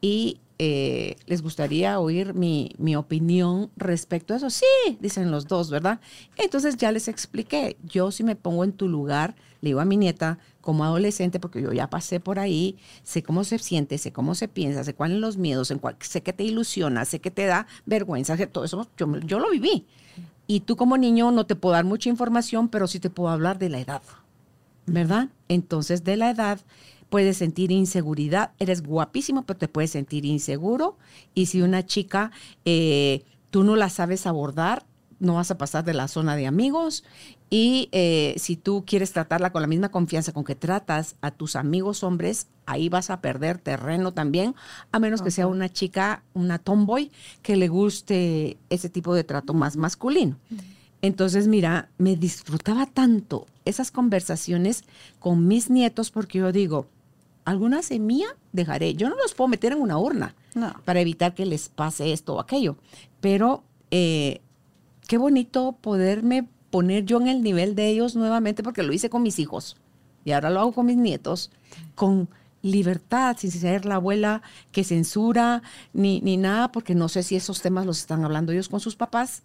y eh, les gustaría oír mi, mi opinión respecto a eso. Sí, dicen los dos, ¿verdad? Entonces ya les expliqué, yo si me pongo en tu lugar, le digo a mi nieta como adolescente, porque yo ya pasé por ahí, sé cómo se siente, sé cómo se piensa, sé cuáles son los miedos, en sé que te ilusiona, sé que te da vergüenza, sé todo eso yo, yo lo viví. Y tú como niño no te puedo dar mucha información, pero sí te puedo hablar de la edad, ¿verdad? Entonces de la edad puedes sentir inseguridad, eres guapísimo, pero te puedes sentir inseguro. Y si una chica, eh, tú no la sabes abordar, no vas a pasar de la zona de amigos. Y eh, si tú quieres tratarla con la misma confianza con que tratas a tus amigos hombres, ahí vas a perder terreno también, a menos que sea una chica, una tomboy, que le guste ese tipo de trato más masculino. Entonces, mira, me disfrutaba tanto esas conversaciones con mis nietos porque yo digo, alguna semilla dejaré. Yo no los puedo meter en una urna No. para evitar que les pase esto o aquello, pero eh, qué bonito poderme poner yo en el nivel de ellos nuevamente porque lo hice con mis hijos y ahora lo hago con mis nietos, con libertad, sin ser la abuela que censura ni, ni nada, porque no sé si esos temas los están hablando ellos con sus papás.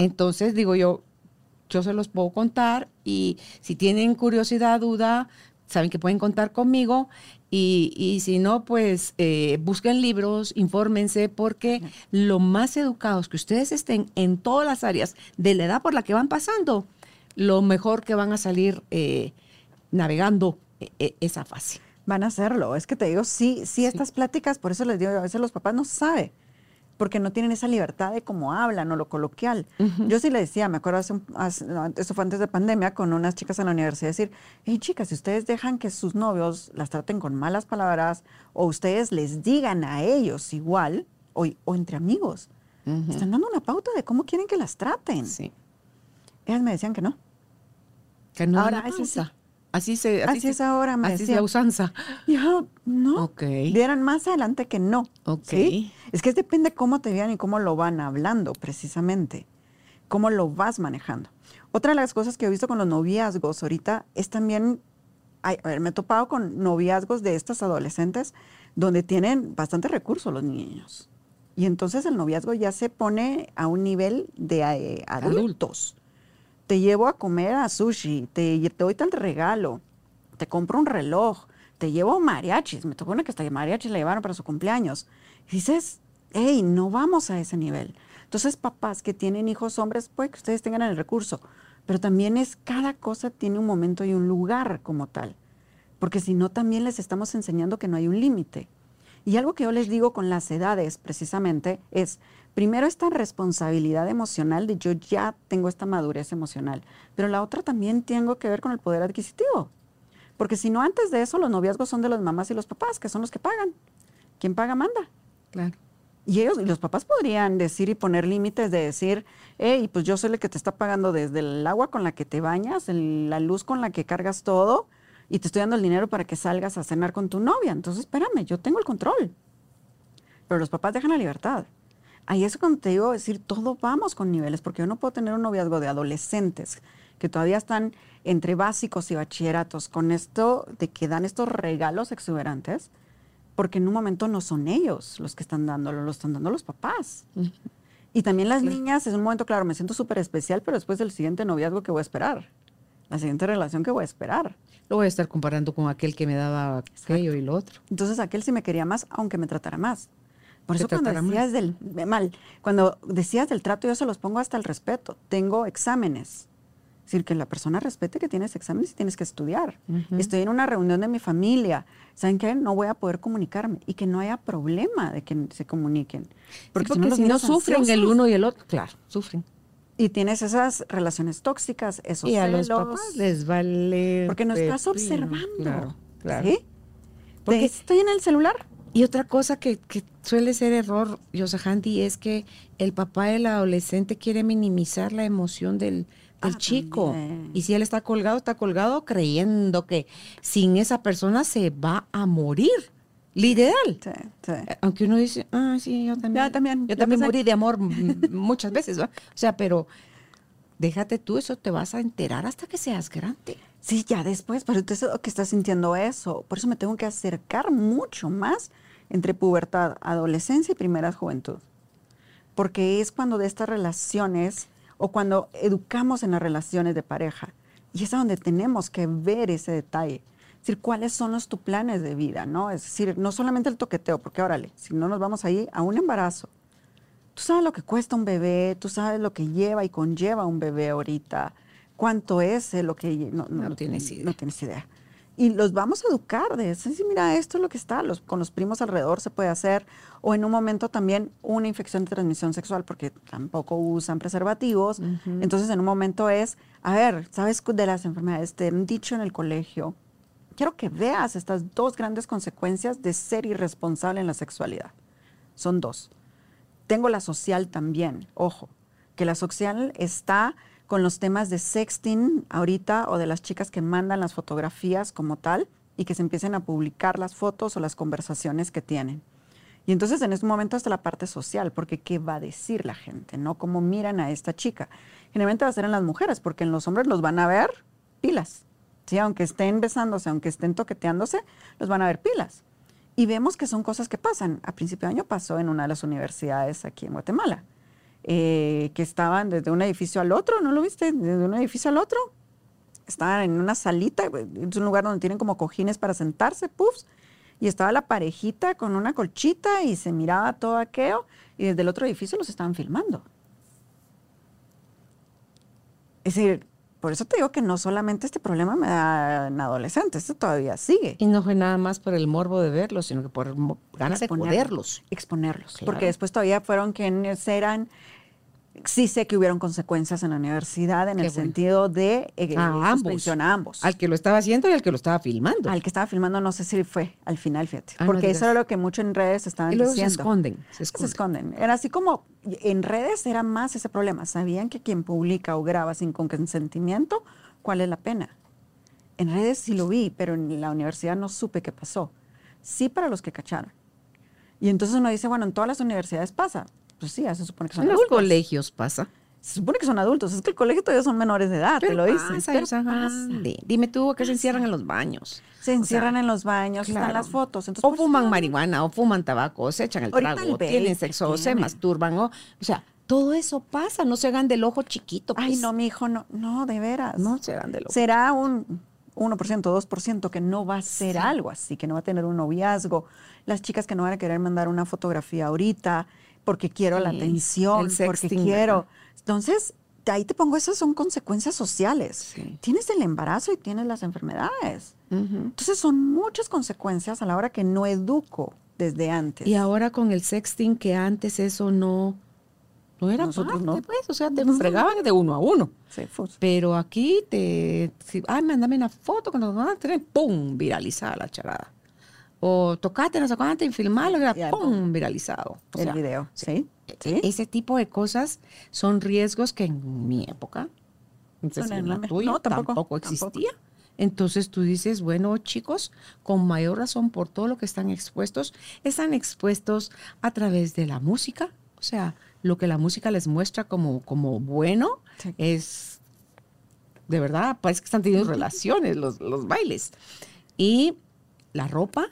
Entonces digo yo, yo se los puedo contar y si tienen curiosidad, duda, saben que pueden contar conmigo y, y si no, pues eh, busquen libros, infórmense, porque lo más educados que ustedes estén en todas las áreas de la edad por la que van pasando, lo mejor que van a salir eh, navegando eh, eh, esa fase. Van a hacerlo. Es que te digo, sí, sí, estas pláticas, por eso les digo, a veces los papás no saben. Porque no tienen esa libertad de cómo hablan o lo coloquial. Yo sí le decía, me acuerdo, hace, hace- eso fue antes de pandemia, con unas chicas en la universidad, decir, hey chicas, si ustedes dejan que sus novios las traten con malas palabras o ustedes les digan a ellos igual, o, o entre amigos, están dando una pauta de cómo quieren que las traten. Sí. Ellas me decían que no. Que no Ahora, sí. Así se Así se- es ahora, me Así es la usanza. Yo, no. Ok. Vieran más adelante que no. Ok. ¿sí? Es que depende cómo te vean y cómo lo van hablando, precisamente. Cómo lo vas manejando. Otra de las cosas que he visto con los noviazgos ahorita es también. ay, a ver, me he topado con noviazgos de estas adolescentes donde tienen bastante recursos los niños. Y entonces el noviazgo ya se pone a un nivel de eh, adultos. Te llevo a comer a sushi, te, te doy tal regalo, te compro un reloj, te llevo mariachis. Me tocó una que hasta mariachis le llevaron para su cumpleaños. Y dices, hey, no vamos a ese nivel. Entonces, papás que tienen hijos hombres, pues que ustedes tengan el recurso. Pero también es, cada cosa tiene un momento y un lugar como tal. Porque si no, también les estamos enseñando que no hay un límite. Y algo que yo les digo con las edades, precisamente, es, primero esta responsabilidad emocional de yo ya tengo esta madurez emocional, pero la otra también tengo que ver con el poder adquisitivo. Porque si no, antes de eso, los noviazgos son de las mamás y los papás, que son los que pagan. Quien paga, manda. Claro. Y ellos, los papás podrían decir y poner límites de decir, hey, pues yo soy el que te está pagando desde el agua con la que te bañas, la luz con la que cargas todo, y te estoy dando el dinero para que salgas a cenar con tu novia. Entonces, espérame, yo tengo el control. Pero los papás dejan la libertad. Ahí es cuando te digo decir, todo vamos con niveles, porque yo no puedo tener un noviazgo de adolescentes que todavía están entre básicos y bachilleratos con esto de que dan estos regalos exuberantes, porque en un momento no son ellos los que están dándolo, lo están dando los papás. Y también las niñas, en un momento, claro, me siento súper especial, pero después del siguiente noviazgo que voy a esperar, la siguiente relación que voy a esperar. Lo voy a estar comparando con aquel que me daba aquello y lo otro. Entonces aquel sí me quería más, aunque me tratara más. Por eso cuando más. decías del eh, mal, cuando decías del trato, yo se los pongo hasta el respeto. Tengo exámenes. Es decir, que la persona respete que tienes exámenes y tienes que estudiar. Estoy en una reunión de mi familia. ¿Saben qué? No voy a poder comunicarme y que no haya problema de que se comuniquen. Porque, si no, los si no niños sufren el uno y el otro, claro, sufren. Y tienes esas relaciones tóxicas, esos y a los celos, papás les vale. Porque no estás observando. Claro, claro. ¿Sí? Porque- estoy en el celular. Y otra cosa que, que suele ser error, Yosahandi, es que el papá del adolescente quiere minimizar la emoción del, del Ah, chico. también. Y si él está colgado, está colgado creyendo que sin esa persona se va a morir. Literal. Sí, sí. Eh, Aunque uno dice, ah, sí, yo también. Ya, también, Yo también morí de amor muchas veces, ¿va? O sea, pero déjate tú, eso te vas a enterar hasta que seas grande. Sí, ya después, pero tú que estás sintiendo eso. Por eso me tengo que acercar mucho más entre pubertad, adolescencia y primera juventud. Porque es cuando de estas relaciones o cuando educamos en las relaciones de pareja. Y es donde tenemos que ver ese detalle. Es decir, cuáles son los tus planes de vida, ¿no? Es decir, no solamente el toqueteo, porque órale, si no nos vamos ahí a un embarazo. Tú sabes lo que cuesta un bebé, tú sabes lo que lleva y conlleva un bebé ahorita, cuánto es eh, lo que... No, No tienes idea. No tienes idea. Y los vamos a educar de eso. Sí, mira, esto es lo que está. Los, con los primos alrededor se puede hacer. O en un momento también una infección de transmisión sexual, porque tampoco usan preservativos. Entonces, en un momento es, a ver, ¿sabes de las enfermedades? Te han dicho en el colegio. Quiero que veas estas dos grandes consecuencias de ser irresponsable en la sexualidad. Son dos. Tengo la social también, ojo, que la social está con los temas de sexting ahorita o de las chicas que mandan las fotografías como tal y que se empiecen a publicar las fotos o las conversaciones que tienen. Y entonces en este momento está la parte social, porque ¿qué va a decir la gente? ¿No? ¿Cómo miran a esta chica? Generalmente va a ser en las mujeres, porque en los hombres los van a ver pilas. ¿sí? Aunque estén besándose, aunque estén toqueteándose, los van a ver pilas. Y vemos que son cosas que pasan. A principio de año pasó en una de las universidades aquí en Guatemala, eh, que estaban desde un edificio al otro, ¿no lo viste? Desde un edificio al otro. Estaban en una salita, es un lugar donde tienen como cojines para sentarse, puffs, y estaba la parejita con una colchita y se miraba todo aquello, y desde el otro edificio los estaban filmando. Es decir, por eso te digo que no solamente este problema me da en adolescentes, esto todavía sigue. Y no fue nada más por el morbo de verlos, sino que por ganas de joderlos. Exponerlos. Claro. Porque después todavía fueron quienes eran. Sí sé que hubieron consecuencias en la universidad en Qué el bueno. sentido de eh, A ambos. suspensión a ambos. Al que lo estaba haciendo y al que lo estaba filmando. Al que estaba filmando no sé si fue al final, fíjate. Ah, no porque digas. eso era lo que mucho en redes estaban y luego diciendo. se esconden. Se Se esconden. esconden. Era así como en redes era más ese problema. Sabían que quien publica o graba sin consentimiento, ¿cuál es la pena? En redes sí lo vi, pero en la universidad no supe qué pasó. Sí para los que cacharon. Y entonces uno dice, bueno, en todas las universidades pasa. Pues sí, ya se supone que son En los adultos. colegios pasa. Se supone que son adultos. Es que el colegio todavía son menores de edad, te lo dicen. Dime tú que se encierran en los baños. Se encierran en los baños, están Claro. las fotos. Entonces, o pues, fuman marihuana, o fuman tabaco, o se echan el trago, el o tienen sexo, o se masturban, o, o sea, todo eso pasa, no se hagan del ojo chiquito. Ay, pues. no, mi hijo, no, no, de veras. No se hagan del ojo. será un 1%, 2% que no va a ser algo así, que no va a tener un noviazgo. Las chicas que no van a querer mandar una fotografía ahorita porque quiero la atención, porque quiero. Entonces, ahí te pongo, esas son consecuencias sociales. Sí. Tienes el embarazo y tienes las enfermedades. Entonces, son muchas consecuencias a la hora que no educo desde antes. Y ahora con el sexting, que antes eso no, no era Nosotros parte, no. pues, o sea, te fregaban de uno a uno. Sí. Pero aquí te, si, ay, mándame una foto los van a tener, ¡pum! viralizada la charada. O tocate, no sé cuánto, y filmarlo, era Ya, ¡pum! viralizado. O el sea, video, ¿sí? ¿Sí? Ese tipo de cosas son riesgos que en mi época, no, en la tuya, no, tampoco, tampoco, tampoco. existía. Entonces tú dices, bueno, chicos, con mayor razón por todo lo que están expuestos, están expuestos a través de la música, o sea, lo que la música les muestra como, como bueno Sí. es, de verdad, parece que están teniendo relaciones los, los bailes. Y la ropa,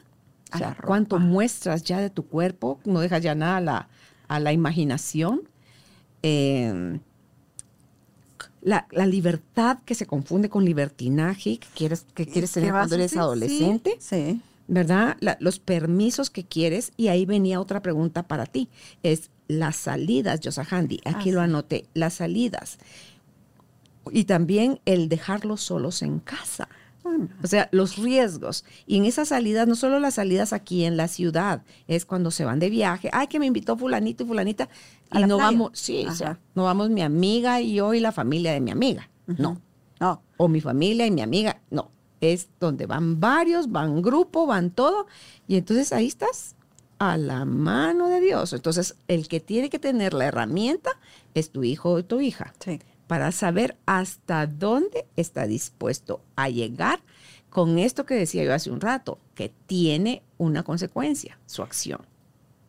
A sea, la ropa. cuánto muestras ya de tu cuerpo, no dejas ya nada a la, a la imaginación. Eh, la, la libertad que se confunde con libertinaje, que quieres, que quieres ¿Qué tener cuando eres adolescente, Sí. ¿verdad? La- los permisos que quieres. Y ahí venía otra pregunta para ti. Es las salidas, Handy. Aquí Ah, lo anoté. Las salidas. Y también el dejarlos solos en casa. O sea, los riesgos. Y en esas salidas, no solo las salidas aquí en la ciudad, es cuando se van de viaje. Ay, que me invitó fulanito y fulanita. A Y no playa. vamos, sí, o sea, no vamos mi amiga y yo y la familia de mi amiga. No. no. O mi familia y mi amiga. No. Es donde van varios, van grupo, van todo. Y entonces ahí estás a la mano de Dios. Entonces, el que tiene que tener la herramienta es tu hijo o tu hija Sí. Para saber hasta dónde está dispuesto a llegar con esto que decía yo hace un rato, que tiene una consecuencia, su acción.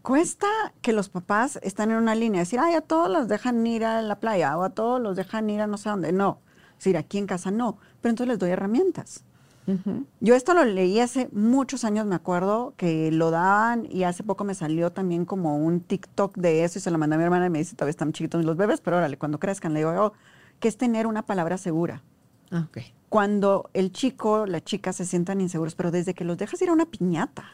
Cuesta que los papás están en una línea, decir, ay, a todos los dejan ir a la playa o a todos los dejan ir a no sé dónde. No, decir, aquí en casa no, pero entonces les doy herramientas. Yo esto lo leí hace muchos años, me acuerdo que lo daban y hace poco me salió también como un TikTok de eso y se lo mandé a mi hermana y me dice, todavía están chiquitos los bebés, pero órale, cuando crezcan, le digo, oh, que es tener una palabra segura. Ah, cuando el chico, la chica se sientan inseguros, pero desde que los dejas ir a una piñata,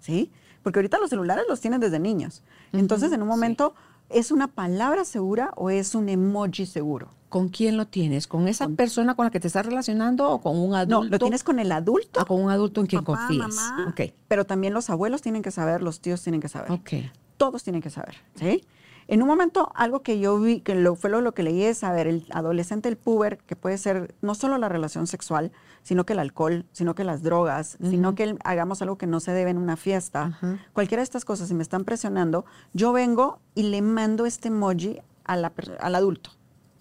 ¿sí? Porque ahorita los celulares los tienen desde niños. Entonces, en un sí. ¿Es una palabra segura o es un emoji seguro? ¿Con quién lo tienes? ¿Con esa persona con la que te estás relacionando o con un adulto? No, lo tienes con el adulto. Ah, con un adulto en quien papá, confías. mamá, Ok, Pero también los abuelos tienen que saber, los tíos tienen que saber. ok. todos tienen que saber, ¿sí? En un momento, algo que yo vi, que lo, fue lo, lo que leí es saber, el adolescente, el puber, que puede ser no solo la relación sexual, sino que el alcohol, sino que las drogas, sino que el- hagamos algo que no se debe en una fiesta. Cualquiera de estas cosas, si me están presionando, yo vengo y le mando este emoji a la al adulto,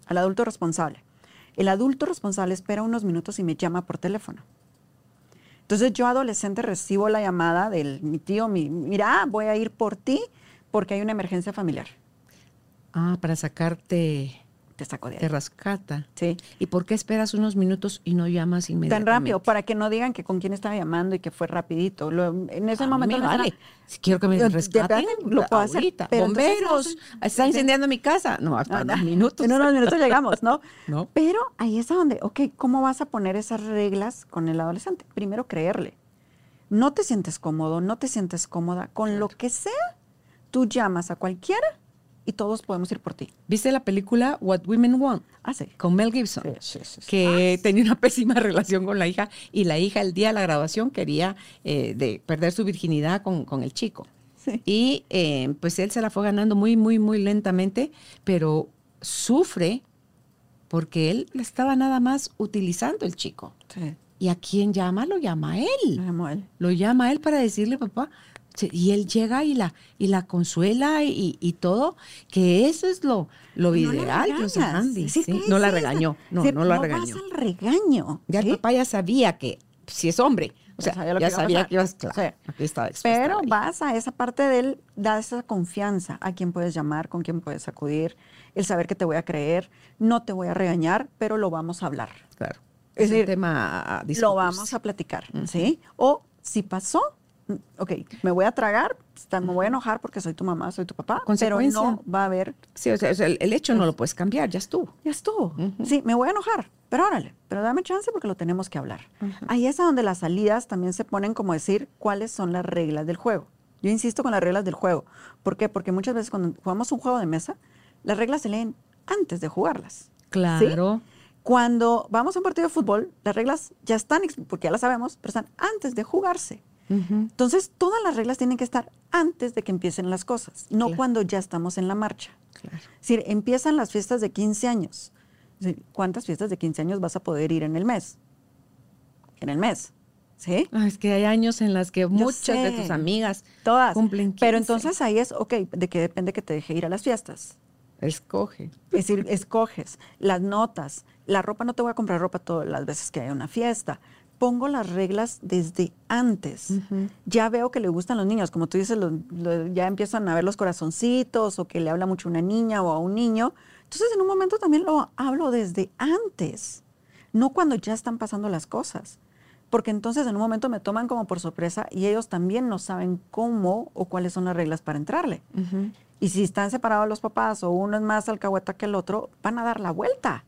al adulto responsable. El adulto responsable espera unos minutos y me llama por teléfono. Entonces yo adolescente recibo la llamada del mi tío, mi, mira, voy a ir por ti porque hay una emergencia familiar. Ah, para sacarte, Te saco de te ahí. rescata. Sí. ¿Y por qué esperas unos minutos y no llamas Tan inmediatamente? rápido, para que no digan que con quién estaba llamando y que fue rapidito. Lo- en ese A mí momento me no era- vale. Si quiero que me rescaten, lo puedo hacer, pero entonces Bomberos, hacen- está sí. incendiando mi casa. No, hasta No, unos no, minutos. En unos minutos llegamos, ¿no? No. Pero ahí es a donde, ok, ¿cómo vas a poner esas reglas con el adolescente? Primero, creerle. No te sientes cómodo, no te sientes cómoda, con lo que sea, tú llamas a cualquiera y todos podemos ir por ti. ¿Viste la película What Women Want? Ah, sí. Con Mel Gibson. Sí, sí. Que tenía una pésima relación con la hija y la hija el día de la graduación quería eh, de perder su virginidad con, con el chico. Sí. Y eh, pues él se la fue ganando muy, muy, muy lentamente, pero sufre porque él estaba nada más utilizando el chico. Sí. ¿Y a quién llama? Lo llama a él. Me amo a él. Lo llama a él para decirle, papá. Sí, Y él llega y la, y la consuela y, y todo, que eso es lo, lo No la ideal. José Andy, sí. ¿qué No la regañó, no, decir, no la vas regañó. al regaño. Ya el ¿sí? papá ya sabía que, si es hombre, o sea, Ya sabía ya que iba a sabía que ibas, claro, Sí. aquí Pero vas a esa parte de él, da esa confianza a quién puedes llamar, con quién puedes acudir, el saber que te voy a creer, no te voy a regañar, pero lo vamos a hablar. Claro. Es Es, un decir, tema a Lo vamos a platicar, ¿sí? O si pasó, ok, me voy a tragar, me voy a enojar porque soy tu mamá, soy tu papá, pero no va a haber, Sí, o sea, el, el hecho no lo puedes cambiar, ya estuvo. ya estuvo. Sí, me voy a enojar, pero órale, pero dame chance porque lo tenemos que hablar. Ahí es a donde las salidas también se ponen como decir cuáles son las reglas del juego. Yo insisto con las reglas del juego. ¿Por qué? Porque muchas veces cuando jugamos un juego de mesa, las reglas se leen antes de jugarlas. Claro. Cuando vamos a un partido de fútbol, las reglas ya están, porque ya las sabemos, pero están antes de jugarse. Entonces, todas las reglas tienen que estar antes de que empiecen las cosas, no Claro. cuando ya estamos en la marcha. Claro. Es decir, empiezan las fiestas de 15 años. ¿Cuántas fiestas de 15 años vas a poder ir en el mes? En el mes, ¿sí? Ah, es que hay años en las que muchas de tus amigas Todas. cumplen 15. Pero entonces ahí es, ok, ¿de qué depende que te deje ir a las fiestas? Escoge. Es decir, escoges las notas, la ropa, no te voy a comprar ropa todas las veces que hay una fiesta. Pongo las reglas desde antes. Ya veo que le gustan los niños, como tú dices, lo- lo- ya empiezan a ver los corazoncitos o que le habla mucho a una niña o a un niño. Entonces, en un momento también lo hablo desde antes, no cuando ya están pasando las cosas. Porque entonces en un momento me toman como por sorpresa y ellos también no saben cómo o cuáles son las reglas para entrarle. Ujú. Y si están separados los papás o uno es más alcahueta que el otro, van a dar la vuelta.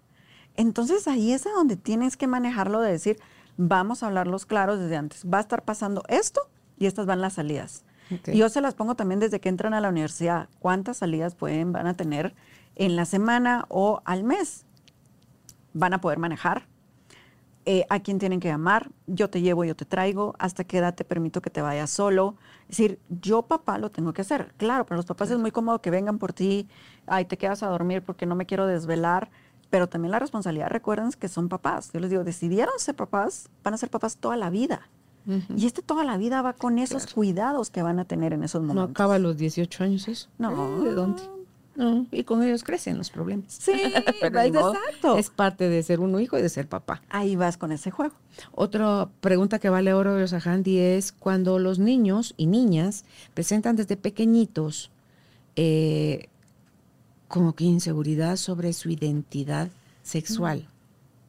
Entonces ahí es a donde tienes que manejarlo de decir, vamos a hablarlos claros desde antes. Va a estar pasando esto y estas van las salidas. Y yo se las pongo también desde que entran a la universidad. ¿Cuántas salidas pueden, van a tener en la semana o al mes? Van a poder manejar. Eh, a quién tienen que llamar, yo te llevo, yo te traigo, hasta qué edad te permito que te vayas solo. Es decir, yo papá lo tengo que hacer. Claro, para los papás es muy cómodo que vengan por ti, ay, te quedas a dormir porque no me quiero desvelar, pero también la responsabilidad, recuerden que son papás. Yo les digo, decidieron ser papás, van a ser papás toda la vida. Y este toda la vida va con esos cuidados que van a tener en esos No momentos. acaba a los 18 años eso. No. Eh, ¿De dónde? No, y con ellos crecen los problemas. Sí, Pero es exacto. Es parte de ser uno hijo y de ser papá. Ahí vas con ese juego. Otra pregunta que vale oro, Handy, es cuando los niños y niñas presentan desde pequeñitos eh, como que inseguridad sobre su identidad sexual,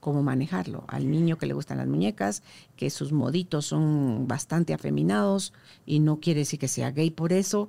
cómo manejarlo. Al niño que le gustan las muñecas, que sus moditos son bastante afeminados y no quiere decir que sea gay por eso,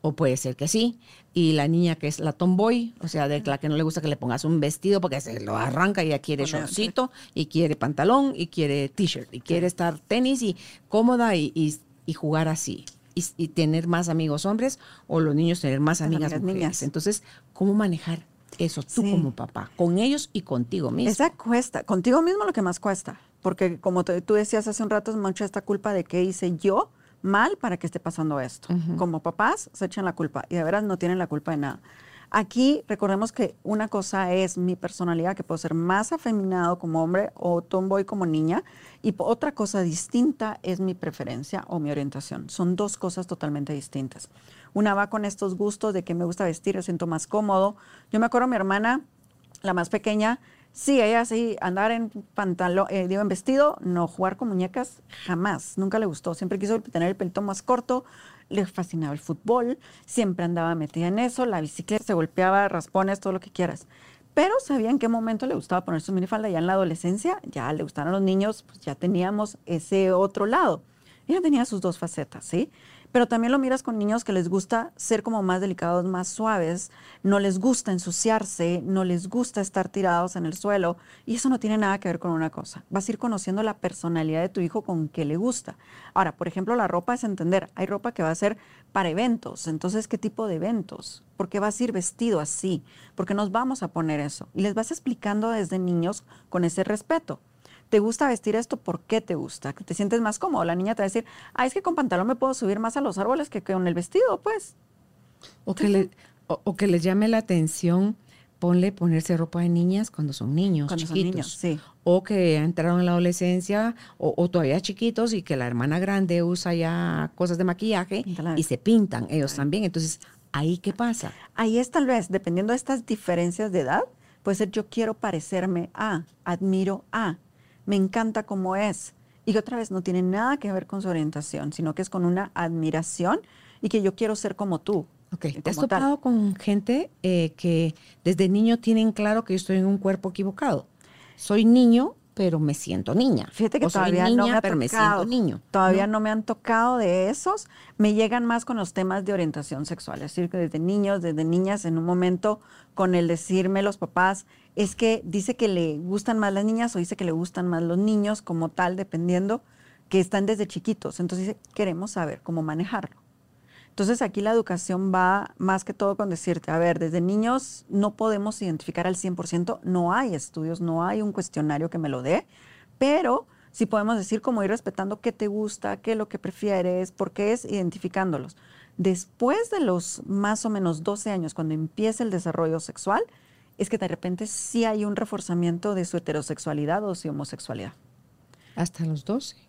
o puede ser que sí. Y la niña que es la tomboy, o sea, de la que no le gusta que le pongas un vestido porque se lo arranca y ya quiere shortcito y quiere pantalón y quiere t-shirt y quiere estar tenis y cómoda y, y- y jugar así. Y, y tener más amigos hombres o los niños tener más amigas amigas mujeres. niñas. Entonces, ¿cómo manejar eso tú Sí. como papá? Con ellos y contigo mismo. Esa cuesta, contigo mismo lo que más cuesta, porque como te- tú decías hace un rato, es mucho esta culpa de qué hice yo mal para que esté pasando esto. Como papás se echan la culpa y de veras no tienen la culpa de nada. Aquí recordemos que una cosa es mi personalidad, que puedo ser más afeminado como hombre o tomboy como niña, y otra cosa distinta es mi preferencia o mi orientación. Son dos cosas totalmente distintas. Una va con estos gustos de que me gusta vestir, yo siento más cómodo. Yo me acuerdo mi hermana, la más pequeña, sí, ella sí, andar en pantalón, eh, digo, en vestido, no jugar con muñecas, jamás, nunca le gustó. Siempre quiso tener el pelito más corto, le fascinaba el fútbol, siempre andaba metida en eso, la bicicleta, se golpeaba, raspones, todo lo que quieras. Pero sabía en qué momento le gustaba poner su minifalda, ya en la adolescencia, ya le gustaron los niños, pues ya teníamos ese otro lado. Ella tenía sus dos facetas, ¿sí? Pero también lo miras con niños que les gusta ser como más delicados, más suaves, no les gusta ensuciarse, no les gusta estar tirados en el suelo y eso no tiene nada que ver con una cosa. Vas a ir conociendo la personalidad de tu hijo con qué le gusta. Ahora, por ejemplo, la ropa es entender, hay ropa que va a ser para eventos, entonces, ¿qué tipo de eventos? ¿Por qué vas a ir vestido así? ¿Por qué nos vamos a poner eso? Y les vas explicando desde niños con ese respeto. ¿Te gusta vestir esto? ¿Por qué te gusta? ¿Te sientes más cómodo? La niña te va a decir, ah, es que con pantalón me puedo subir más a los árboles que con el vestido, pues. O que, le, o, que les llame la atención, ponle ponerse ropa de niñas cuando son niños cuando chiquitos. Son niños, sí. O que entraron en la adolescencia o, todavía chiquitos y que la hermana grande usa ya cosas de maquillaje y se pintan ellos también. Entonces, ¿ahí qué pasa? Ahí es tal vez, dependiendo de estas diferencias de edad, puede ser yo quiero parecerme a, admiro a, me encanta cómo es. Y otra vez no tiene nada que ver con su orientación, sino que es con una admiración y que yo quiero ser como tú. Ok, ¿te has topado con gente eh, que desde niño tienen claro que yo estoy en un cuerpo equivocado? Soy niño, pero me siento niña. Fíjate que todavía no me, ha tocado, niño. Todavía ¿no? me han tocado de esos. Me llegan más con los temas de orientación sexual. Es decir, que desde niños, desde niñas, en un momento, con el decirme los papás, es que dice que le gustan más las niñas o dice que le gustan más los niños como tal, dependiendo, que están desde chiquitos. Entonces queremos saber cómo manejarlo. Entonces aquí la educación va más que todo con decirte, a ver, desde niños no podemos identificar al 100%, no hay estudios, no hay un cuestionario que me lo dé, pero sí podemos decir cómo ir respetando qué te gusta, qué lo que prefieres, por qué es identificándolos. Después de los más o menos 12 años, cuando empieza el desarrollo sexual, es que de repente sí hay un reforzamiento de su heterosexualidad o su homosexualidad. Hasta los 12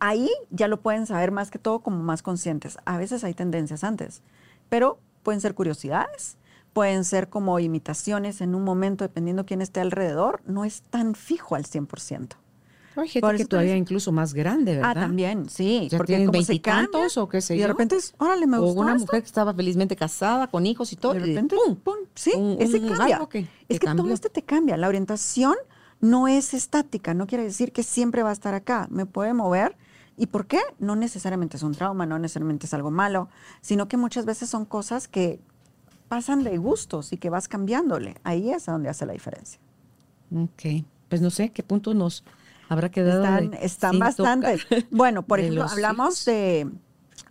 ahí ya lo pueden saber más que todo como más conscientes. A veces hay tendencias antes, pero pueden ser curiosidades, pueden ser como imitaciones en un momento, dependiendo quién esté alrededor, no es tan fijo al 100%. Hay gente que todavía incluso más grande, ¿verdad? Ah, también, sí. Ya porque tienen veintitantos o qué sé yo. Y de repente es, órale, me gusta O una mujer que estaba felizmente casada, con hijos y todo. De repente, pum, pum, sí, ese cambia. es que todo este te cambia. La orientación no es estática, no quiere decir que siempre va a estar acá. Me puede mover ¿Y por qué? No necesariamente es un trauma, no necesariamente es algo malo, sino que muchas veces son cosas que pasan de gustos y que vas cambiándole. Ahí es donde hace la diferencia. Ok, pues no sé qué punto nos habrá quedado. Están, están bastante. Bueno, por ejemplo, hablamos de,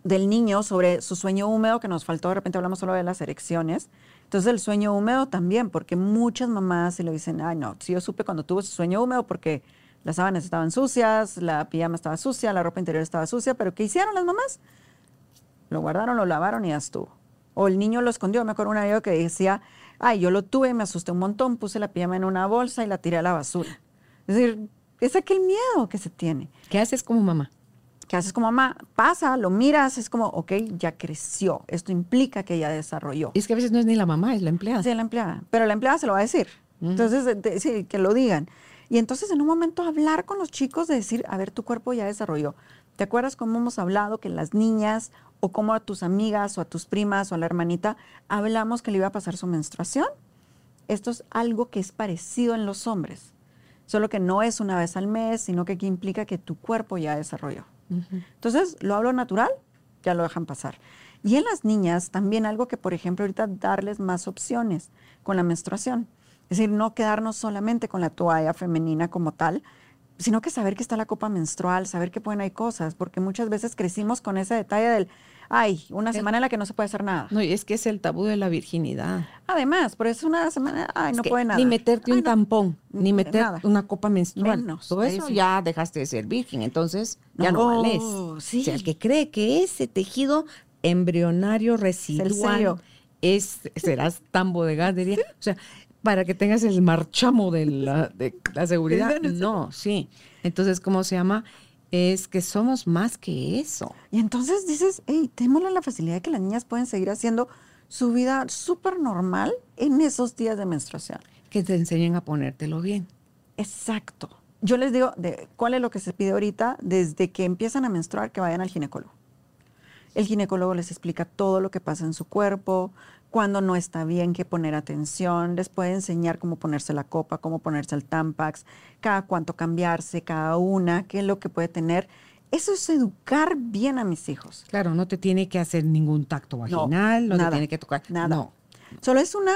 del niño sobre su sueño húmedo, que nos faltó, de repente hablamos solo de las erecciones. Entonces el sueño húmedo también, porque muchas mamás se lo dicen, ay no, si yo supe cuando tuve ese sueño húmedo porque las sábanas estaban sucias, la pijama estaba sucia, la ropa interior estaba sucia, pero ¿qué hicieron las mamás? Lo guardaron, lo lavaron y ya estuvo. O el niño lo escondió. Me acuerdo una vez que decía, ay, yo lo tuve, me asusté un montón, puse la pijama en una bolsa y la tiré a la basura. Es decir, es aquel miedo que se tiene. ¿Qué haces como mamá? ¿Qué haces como mamá? Pasa, lo miras, es como, ok, ya creció. Esto implica que ya desarrolló. Y es que a veces no es ni la mamá, es la empleada. Sí, la empleada. Pero la empleada se lo va a decir. Entonces, sí, que lo digan. Y entonces en un momento hablar con los chicos de decir, a ver, tu cuerpo ya desarrolló. ¿Te acuerdas cómo hemos hablado que las niñas o como a tus amigas o a tus primas o a la hermanita hablamos que le iba a pasar su menstruación? Esto es algo que es parecido en los hombres, solo que no es una vez al mes, sino que aquí implica que tu cuerpo ya desarrolló. Entonces, lo hablo natural, ya lo dejan pasar. Y en las niñas también algo que, por ejemplo, ahorita darles más opciones con la menstruación. Es decir, no quedarnos solamente con la toalla femenina como tal, sino que saber que está la copa menstrual, saber que pueden hay cosas, porque muchas veces crecimos con ese detalle del, ay, una semana en la que no se puede hacer nada. No, y es que es el tabú de la virginidad. Además, por eso una semana, ay, no puede nada. Ni meterte un tampón, ni meter una copa menstrual. Todo eso ya dejaste de ser virgen, entonces ya no, vales. O sea, el que cree que ese tejido embrionario residual es, serás tan bodegas, diría. O sea, para que tengas el marchamo de la, de la seguridad. No, sí. Entonces, ¿cómo se llama? Es que somos más que eso. Y entonces dices, hey, tenemos la facilidad de que las niñas pueden seguir haciendo su vida súper normal en esos días de menstruación. Que te enseñen a ponértelo bien. Exacto. Yo les digo, de, ¿cuál es lo que se pide ahorita? Desde que empiezan a menstruar, que vayan al ginecólogo. El ginecólogo les explica todo lo que pasa en su cuerpo, cuando no está bien, que poner atención, les puede enseñar cómo ponerse la copa, cómo ponerse el Tampax, cada cuánto cambiarse, cada una, qué es lo que puede tener Eso es educar bien a mis hijos. Claro, no te tiene que hacer ningún tacto vaginal, no, nada, te tiene que tocar. nada. No. Solo es una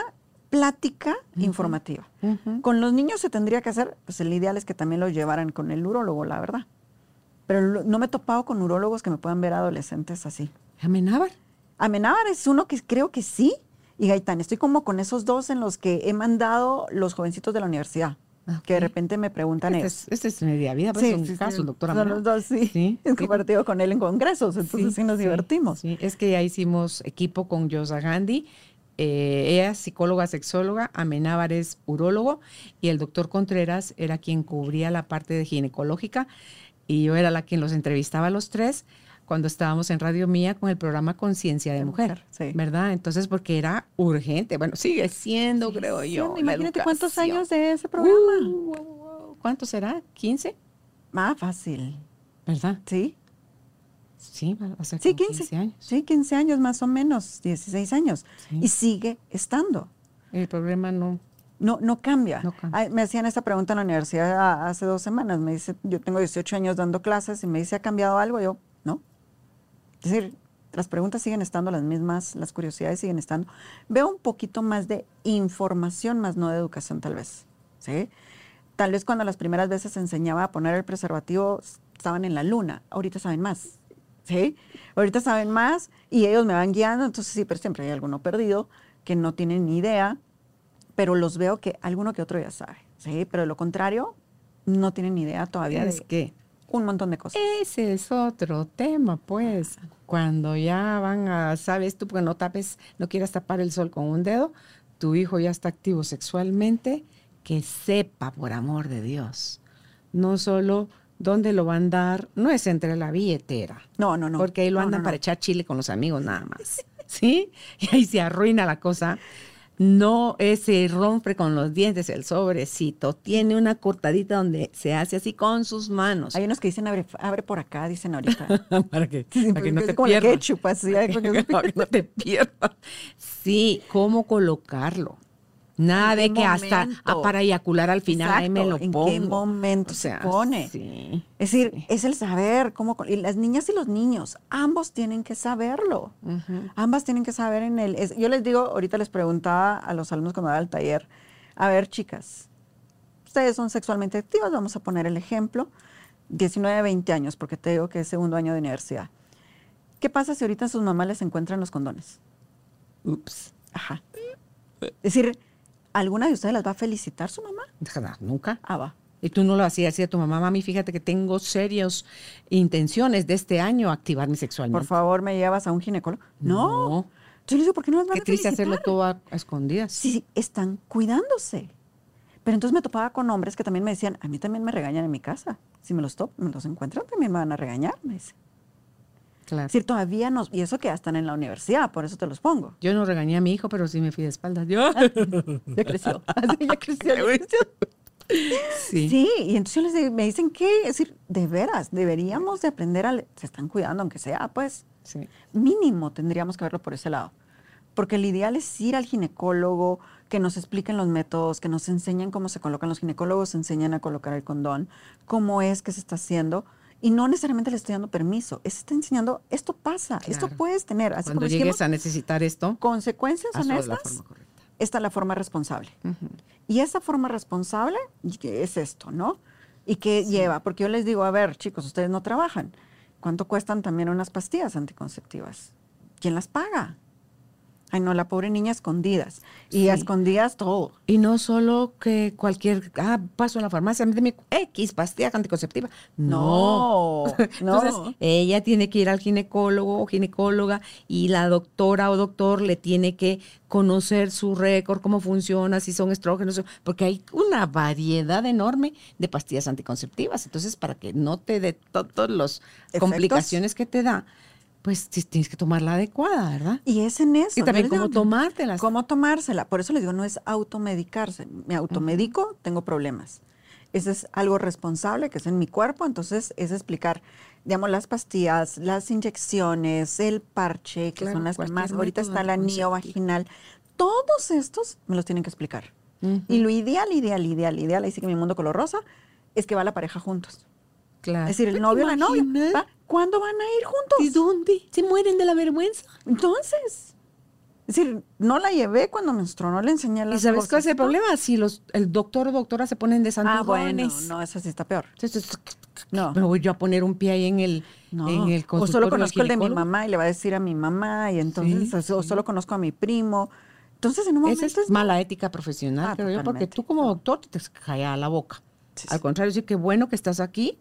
plática informativa. Con los niños se tendría que hacer, pues el ideal es que también los llevaran con el urólogo, la verdad. Pero lo- no me he topado con urólogos que me puedan ver adolescentes así. Amenábar. Amenábar es uno que creo que sí. Y Gaitán, estoy como con esos dos en los que he mandado los jovencitos de la universidad. Que de repente me preguntan Este es, este es media vida, pues, es un caso, el doctor Son los dos, sí. Sí, Es sí. compartido con él en congresos, entonces sí, nos divertimos. Sí, es que ya hicimos equipo con Yosa Gandhi. eh, ella es psicóloga, sexóloga, Amenábar es urólogo y el doctor Contreras era quien cubría la parte de ginecológica y yo era la quien los entrevistaba a los tres cuando estábamos en Radio Mía con el programa Conciencia de, De Mujer, Mujer, sí. ¿verdad? Entonces, porque era urgente, bueno, sigue siendo, creo yo. la Imagínate cuántos años de ese programa. Uh, wow, wow. ¿Cuánto será? ¿15? Más fácil, ¿Verdad? ¿sí? Sí, Sí, como 15. 15 años. Sí, 15 años más o menos, 16 años. Sí. Y sigue estando. El problema no. No, no cambia. No cambia. Ay, me hacían esta pregunta en la universidad a- hace dos semanas. Me dice, yo tengo 18 años dando clases y me dice, ¿ha cambiado algo? Yo. Es decir, las preguntas siguen estando las mismas, las curiosidades siguen estando. Veo un poquito más de información, más no de educación tal vez. ¿sí? Tal vez cuando las primeras veces enseñaba a poner el preservativo estaban en la luna. Ahorita saben más. ¿sí? Ahorita saben más y ellos me van guiando. Entonces sí, pero siempre hay alguno perdido que no tienen ni idea pero los veo que alguno que otro ya sabe, ¿sí? Pero de lo contrario, no tienen ni idea todavía Es de que un montón de cosas. ese es otro tema, pues. Cuando ya van a, sabes tú, porque no tapes, no quieras tapar el sol con un dedo, tu hijo ya está activo sexualmente, que sepa, por amor de Dios, no solo dónde lo van a dar, no es entre la billetera. No, no, no. Porque ahí lo No, andan no, no. para echar chile con los amigos nada más. ¿Sí? Y ahí se arruina la cosa. No ese rompe con los dientes el sobrecito. Tiene una cortadita donde se hace así con sus manos. Hay unos que dicen abre, abre por acá, dicen ahorita. para que, Sí, para que no te pierdas. ketchup, así, ay, porque- Para que no te pierdas. Sí, cómo colocarlo. Nada de ¿En qué que hasta ah, para eyacular al final ahí me lo Exacto, ¿en pongo. qué momento O se pone? Sí. Es decir, es el saber cómo. Y las niñas y los niños, ambos tienen que saberlo. Ambas tienen que saber en el. es- yo les digo, ahorita les preguntaba a los alumnos cuando daba el taller, a ver, chicas, ustedes son sexualmente activas, vamos a poner el ejemplo, 19, 20 años, porque te digo que es segundo año de universidad. ¿Qué pasa si ahorita sus mamás les encuentran los condones? Ups. Ajá. Es decir, ¿alguna de ustedes las va a felicitar su mamá? Nunca. Ah, va. Y tú no lo hacías así a tu mamá, mami, fíjate que tengo serias intenciones de este año activarme sexualmente. Por favor, ¿me llevas a un ginecólogo? No. No. Yo les digo, ¿por qué no las van Qué a triste hacerlo felicitar? todo a, a escondidas. Sí, están cuidándose. Pero entonces me topaba con hombres que también me decían, a mí también me regañan en mi casa. Si me los top, me los encuentran, también me van a regañar. Me dice. Claro. Es decir, todavía no, y eso que ya están en la universidad, por eso te los pongo. Yo no regañé a mi hijo, pero sí me fui de espaldas. Yo. Ya creció. Así, ya creció, ya creció. Sí. Sí, y entonces les digo, me dicen que, es decir, de veras, deberíamos de aprender a, se están cuidando, aunque sea, pues, Sí. mínimo tendríamos que verlo por ese lado. Porque el ideal es ir al ginecólogo, que nos expliquen los métodos, que nos enseñen cómo se colocan los ginecólogos, enseñan a colocar el condón, cómo es que se está haciendo. Y no necesariamente le estoy dando permiso, es está enseñando, esto pasa, esto puedes tener. Así Cuando como llegues dijimos, a necesitar esto, consecuencias honestas, esta es la forma responsable. Y esa forma responsable es esto, ¿no? Y que lleva, porque yo les digo, a ver, chicos, ustedes no trabajan. ¿Cuánto cuestan también unas pastillas anticonceptivas? ¿Quién las paga? Ay, no, la pobre niña escondidas. Y a escondidas todo. Y no solo que cualquier, ah, paso a la farmacia, méteme X pastilla anticonceptiva. No. No, no. Entonces, ella tiene que ir al ginecólogo o ginecóloga y la doctora o doctor le tiene que conocer su récord, cómo funciona, si son estrógenos, porque hay una variedad enorme de pastillas anticonceptivas. Entonces, para que no te dé todas las complicaciones que te da, pues tienes que tomar la adecuada, ¿verdad? Y es en eso. Y también cómo tomártelas. Cómo tomársela. Por eso les digo, no es automedicarse. Me automedico, tengo problemas. Eso es algo responsable que es en mi cuerpo, entonces es explicar, digamos, las pastillas, las inyecciones, el parche, que Claro, son las que más, ahorita está la anticonceptivo. vaginal. Todos estos me los tienen que explicar. Ujú. Y lo ideal, ideal, ideal, ideal, ahí sí que mi mundo color rosa, es que va la pareja juntos. Claro. Es decir, el ¿Te novio y la novia. ¿va? ¿Cuándo van a ir juntos? ¿De dónde? ¿Se mueren de la vergüenza? Entonces, es decir, no la llevé cuando menstruó, no le enseñé las ¿Y sabes cuál es el cosas. problema? Si los, el doctor o doctora se ponen de Ah, bueno, no, eso sí está peor. Entonces, No. me voy yo a poner un pie ahí en el, No, en el o solo conozco el de mi mamá y le va a decir a mi mamá y entonces, Sí, o o solo conozco a mi primo. Entonces, en un momento Esa es mala ética profesional, Ah, creo yo, porque tú como doctor te callas la boca. Sí, Al contrario, sí que bueno que estás aquí,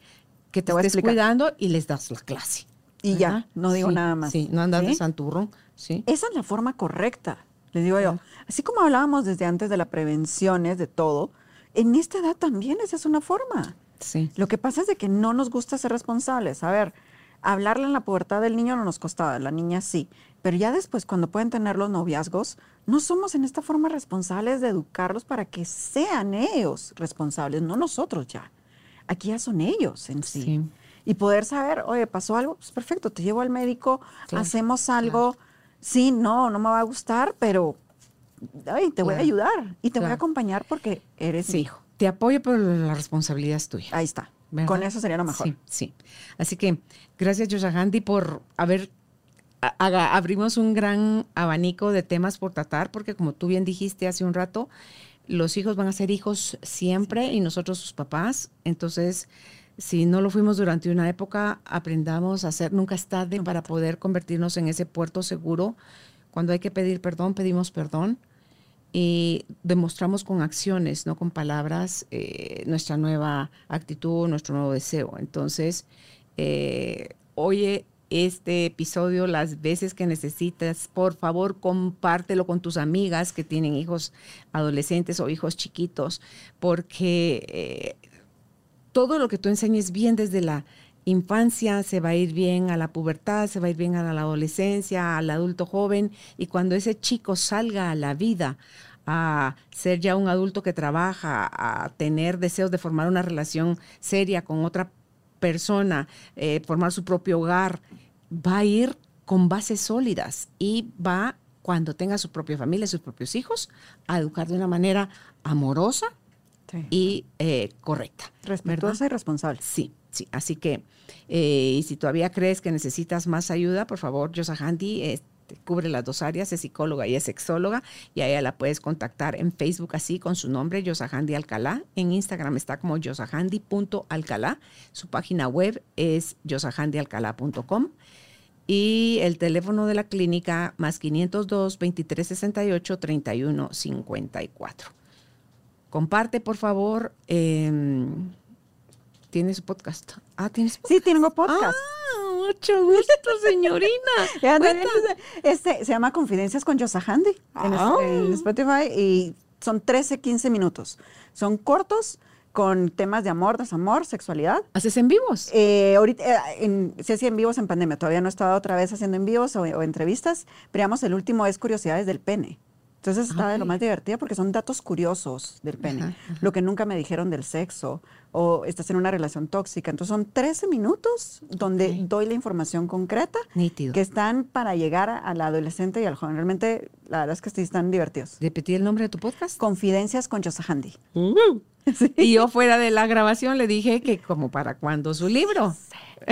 que te, voy a estés cuidando y les das la clase. Y ya, no digo Sí, nada más. Sí, no andas de ¿Sí? santurrón. Sí. Esa es la forma correcta, les digo yo. Así como hablábamos desde antes de la prevenciones, de todo, en esta edad también esa es una forma. Sí. Lo que pasa es de que no nos gusta ser responsables. A ver, hablarle en la pubertad del niño no nos costaba, la niña sí. Pero ya después, cuando pueden tener los noviazgos, no somos en esta forma responsables de educarlos para que sean ellos responsables, no nosotros ya. Aquí ya son ellos en sí. Sí. Y poder saber, oye, pasó algo, pues perfecto, te llevo al médico, hacemos algo. Sí, no, no me va a gustar, pero ay, te voy a ayudar y te voy a acompañar porque eres mi Sí. hijo. Te apoyo, pero la responsabilidad es tuya. Ahí está. ¿verdad? Con eso sería lo mejor. Sí, sí. Así que gracias, Yoshagandi, por haber. haga- abrimos un gran abanico de temas por tratar, porque como tú bien dijiste hace un rato, los hijos van a ser hijos siempre y nosotros sus papás. Entonces, si no lo fuimos durante una época, aprendamos a hacer, nunca es tarde para poder convertirnos en ese puerto seguro. Cuando hay que pedir perdón, pedimos perdón y demostramos con acciones, no con palabras, eh, nuestra nueva actitud, nuestro nuevo deseo. Entonces, eh, oye este episodio las veces que necesitas, por favor, compártelo con tus amigas que tienen hijos adolescentes o hijos chiquitos, porque eh, todo lo que tú enseñes bien desde la infancia se va a ir bien a la pubertad, se va a ir bien a la adolescencia, al adulto joven, y cuando ese chico salga a la vida a ser ya un adulto que trabaja, a tener deseos de formar una relación seria con otra persona, eh, formar su propio hogar, va a ir con bases sólidas y va, cuando tenga su propia familia, sus propios hijos, a educar de una manera amorosa Sí. y eh, correcta. Respetuosa y responsable. Sí, sí. Así que, eh, y si todavía crees que necesitas más ayuda, por favor, Yosa Handy este, cubre las dos áreas, es psicóloga y es sexóloga, y a ella la puedes contactar en Facebook así con su nombre, Yosa Handy Alcalá. En Instagram está como yosahandy.alcalá. Su página web es yosahandyalcalá.com. Y el teléfono de la clínica más 502 2368 3154. Comparte, por favor. eh, ¿Tienes podcast? Ah, ¿tienes podcast? Sí, tengo podcast. Ah, mucho gusto, señorina. Este se llama Confidencias con Yosahandi en, Ah. en Spotify y son 13, 15 minutos. Son cortos con temas de amor, desamor, sexualidad. ¿Haces en vivos? Eh, ahorita, eh, en, se hacía en vivos en pandemia, todavía no he estado otra vez haciendo en vivos o, o entrevistas, pero digamos, el último es Curiosidades del Pene. Entonces está de lo más divertido porque son datos curiosos del pene, Ajá, lo que nunca me dijeron del sexo o estás en una relación tóxica. Entonces son 13 minutos donde doy la información concreta Nítido. que están para llegar al adolescente y al joven. Realmente, la verdad es que sí están divertidos. ¿Repetí el nombre de tu podcast? Confidencias con Yosahandi. Y yo fuera de la grabación le dije que como para cuando su libro.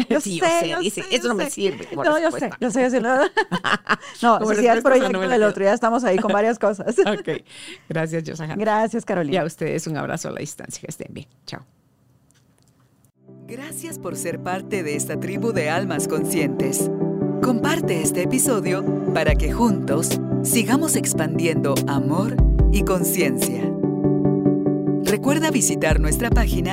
Yo Sí, sé, yo dice, sé, eso yo no me sirve. como No, yo sé, respuesta". yo sé, yo sé. No, no sí, es proyecto no del otro. Ya estamos ahí con varias cosas. Ok. Gracias, Josahan. Gracias, Y Carolina. a ustedes un abrazo a la distancia. Que estén bien. Chao. Gracias por ser parte de esta tribu de almas conscientes. Comparte este episodio para que juntos sigamos expandiendo amor y conciencia. Recuerda visitar nuestra página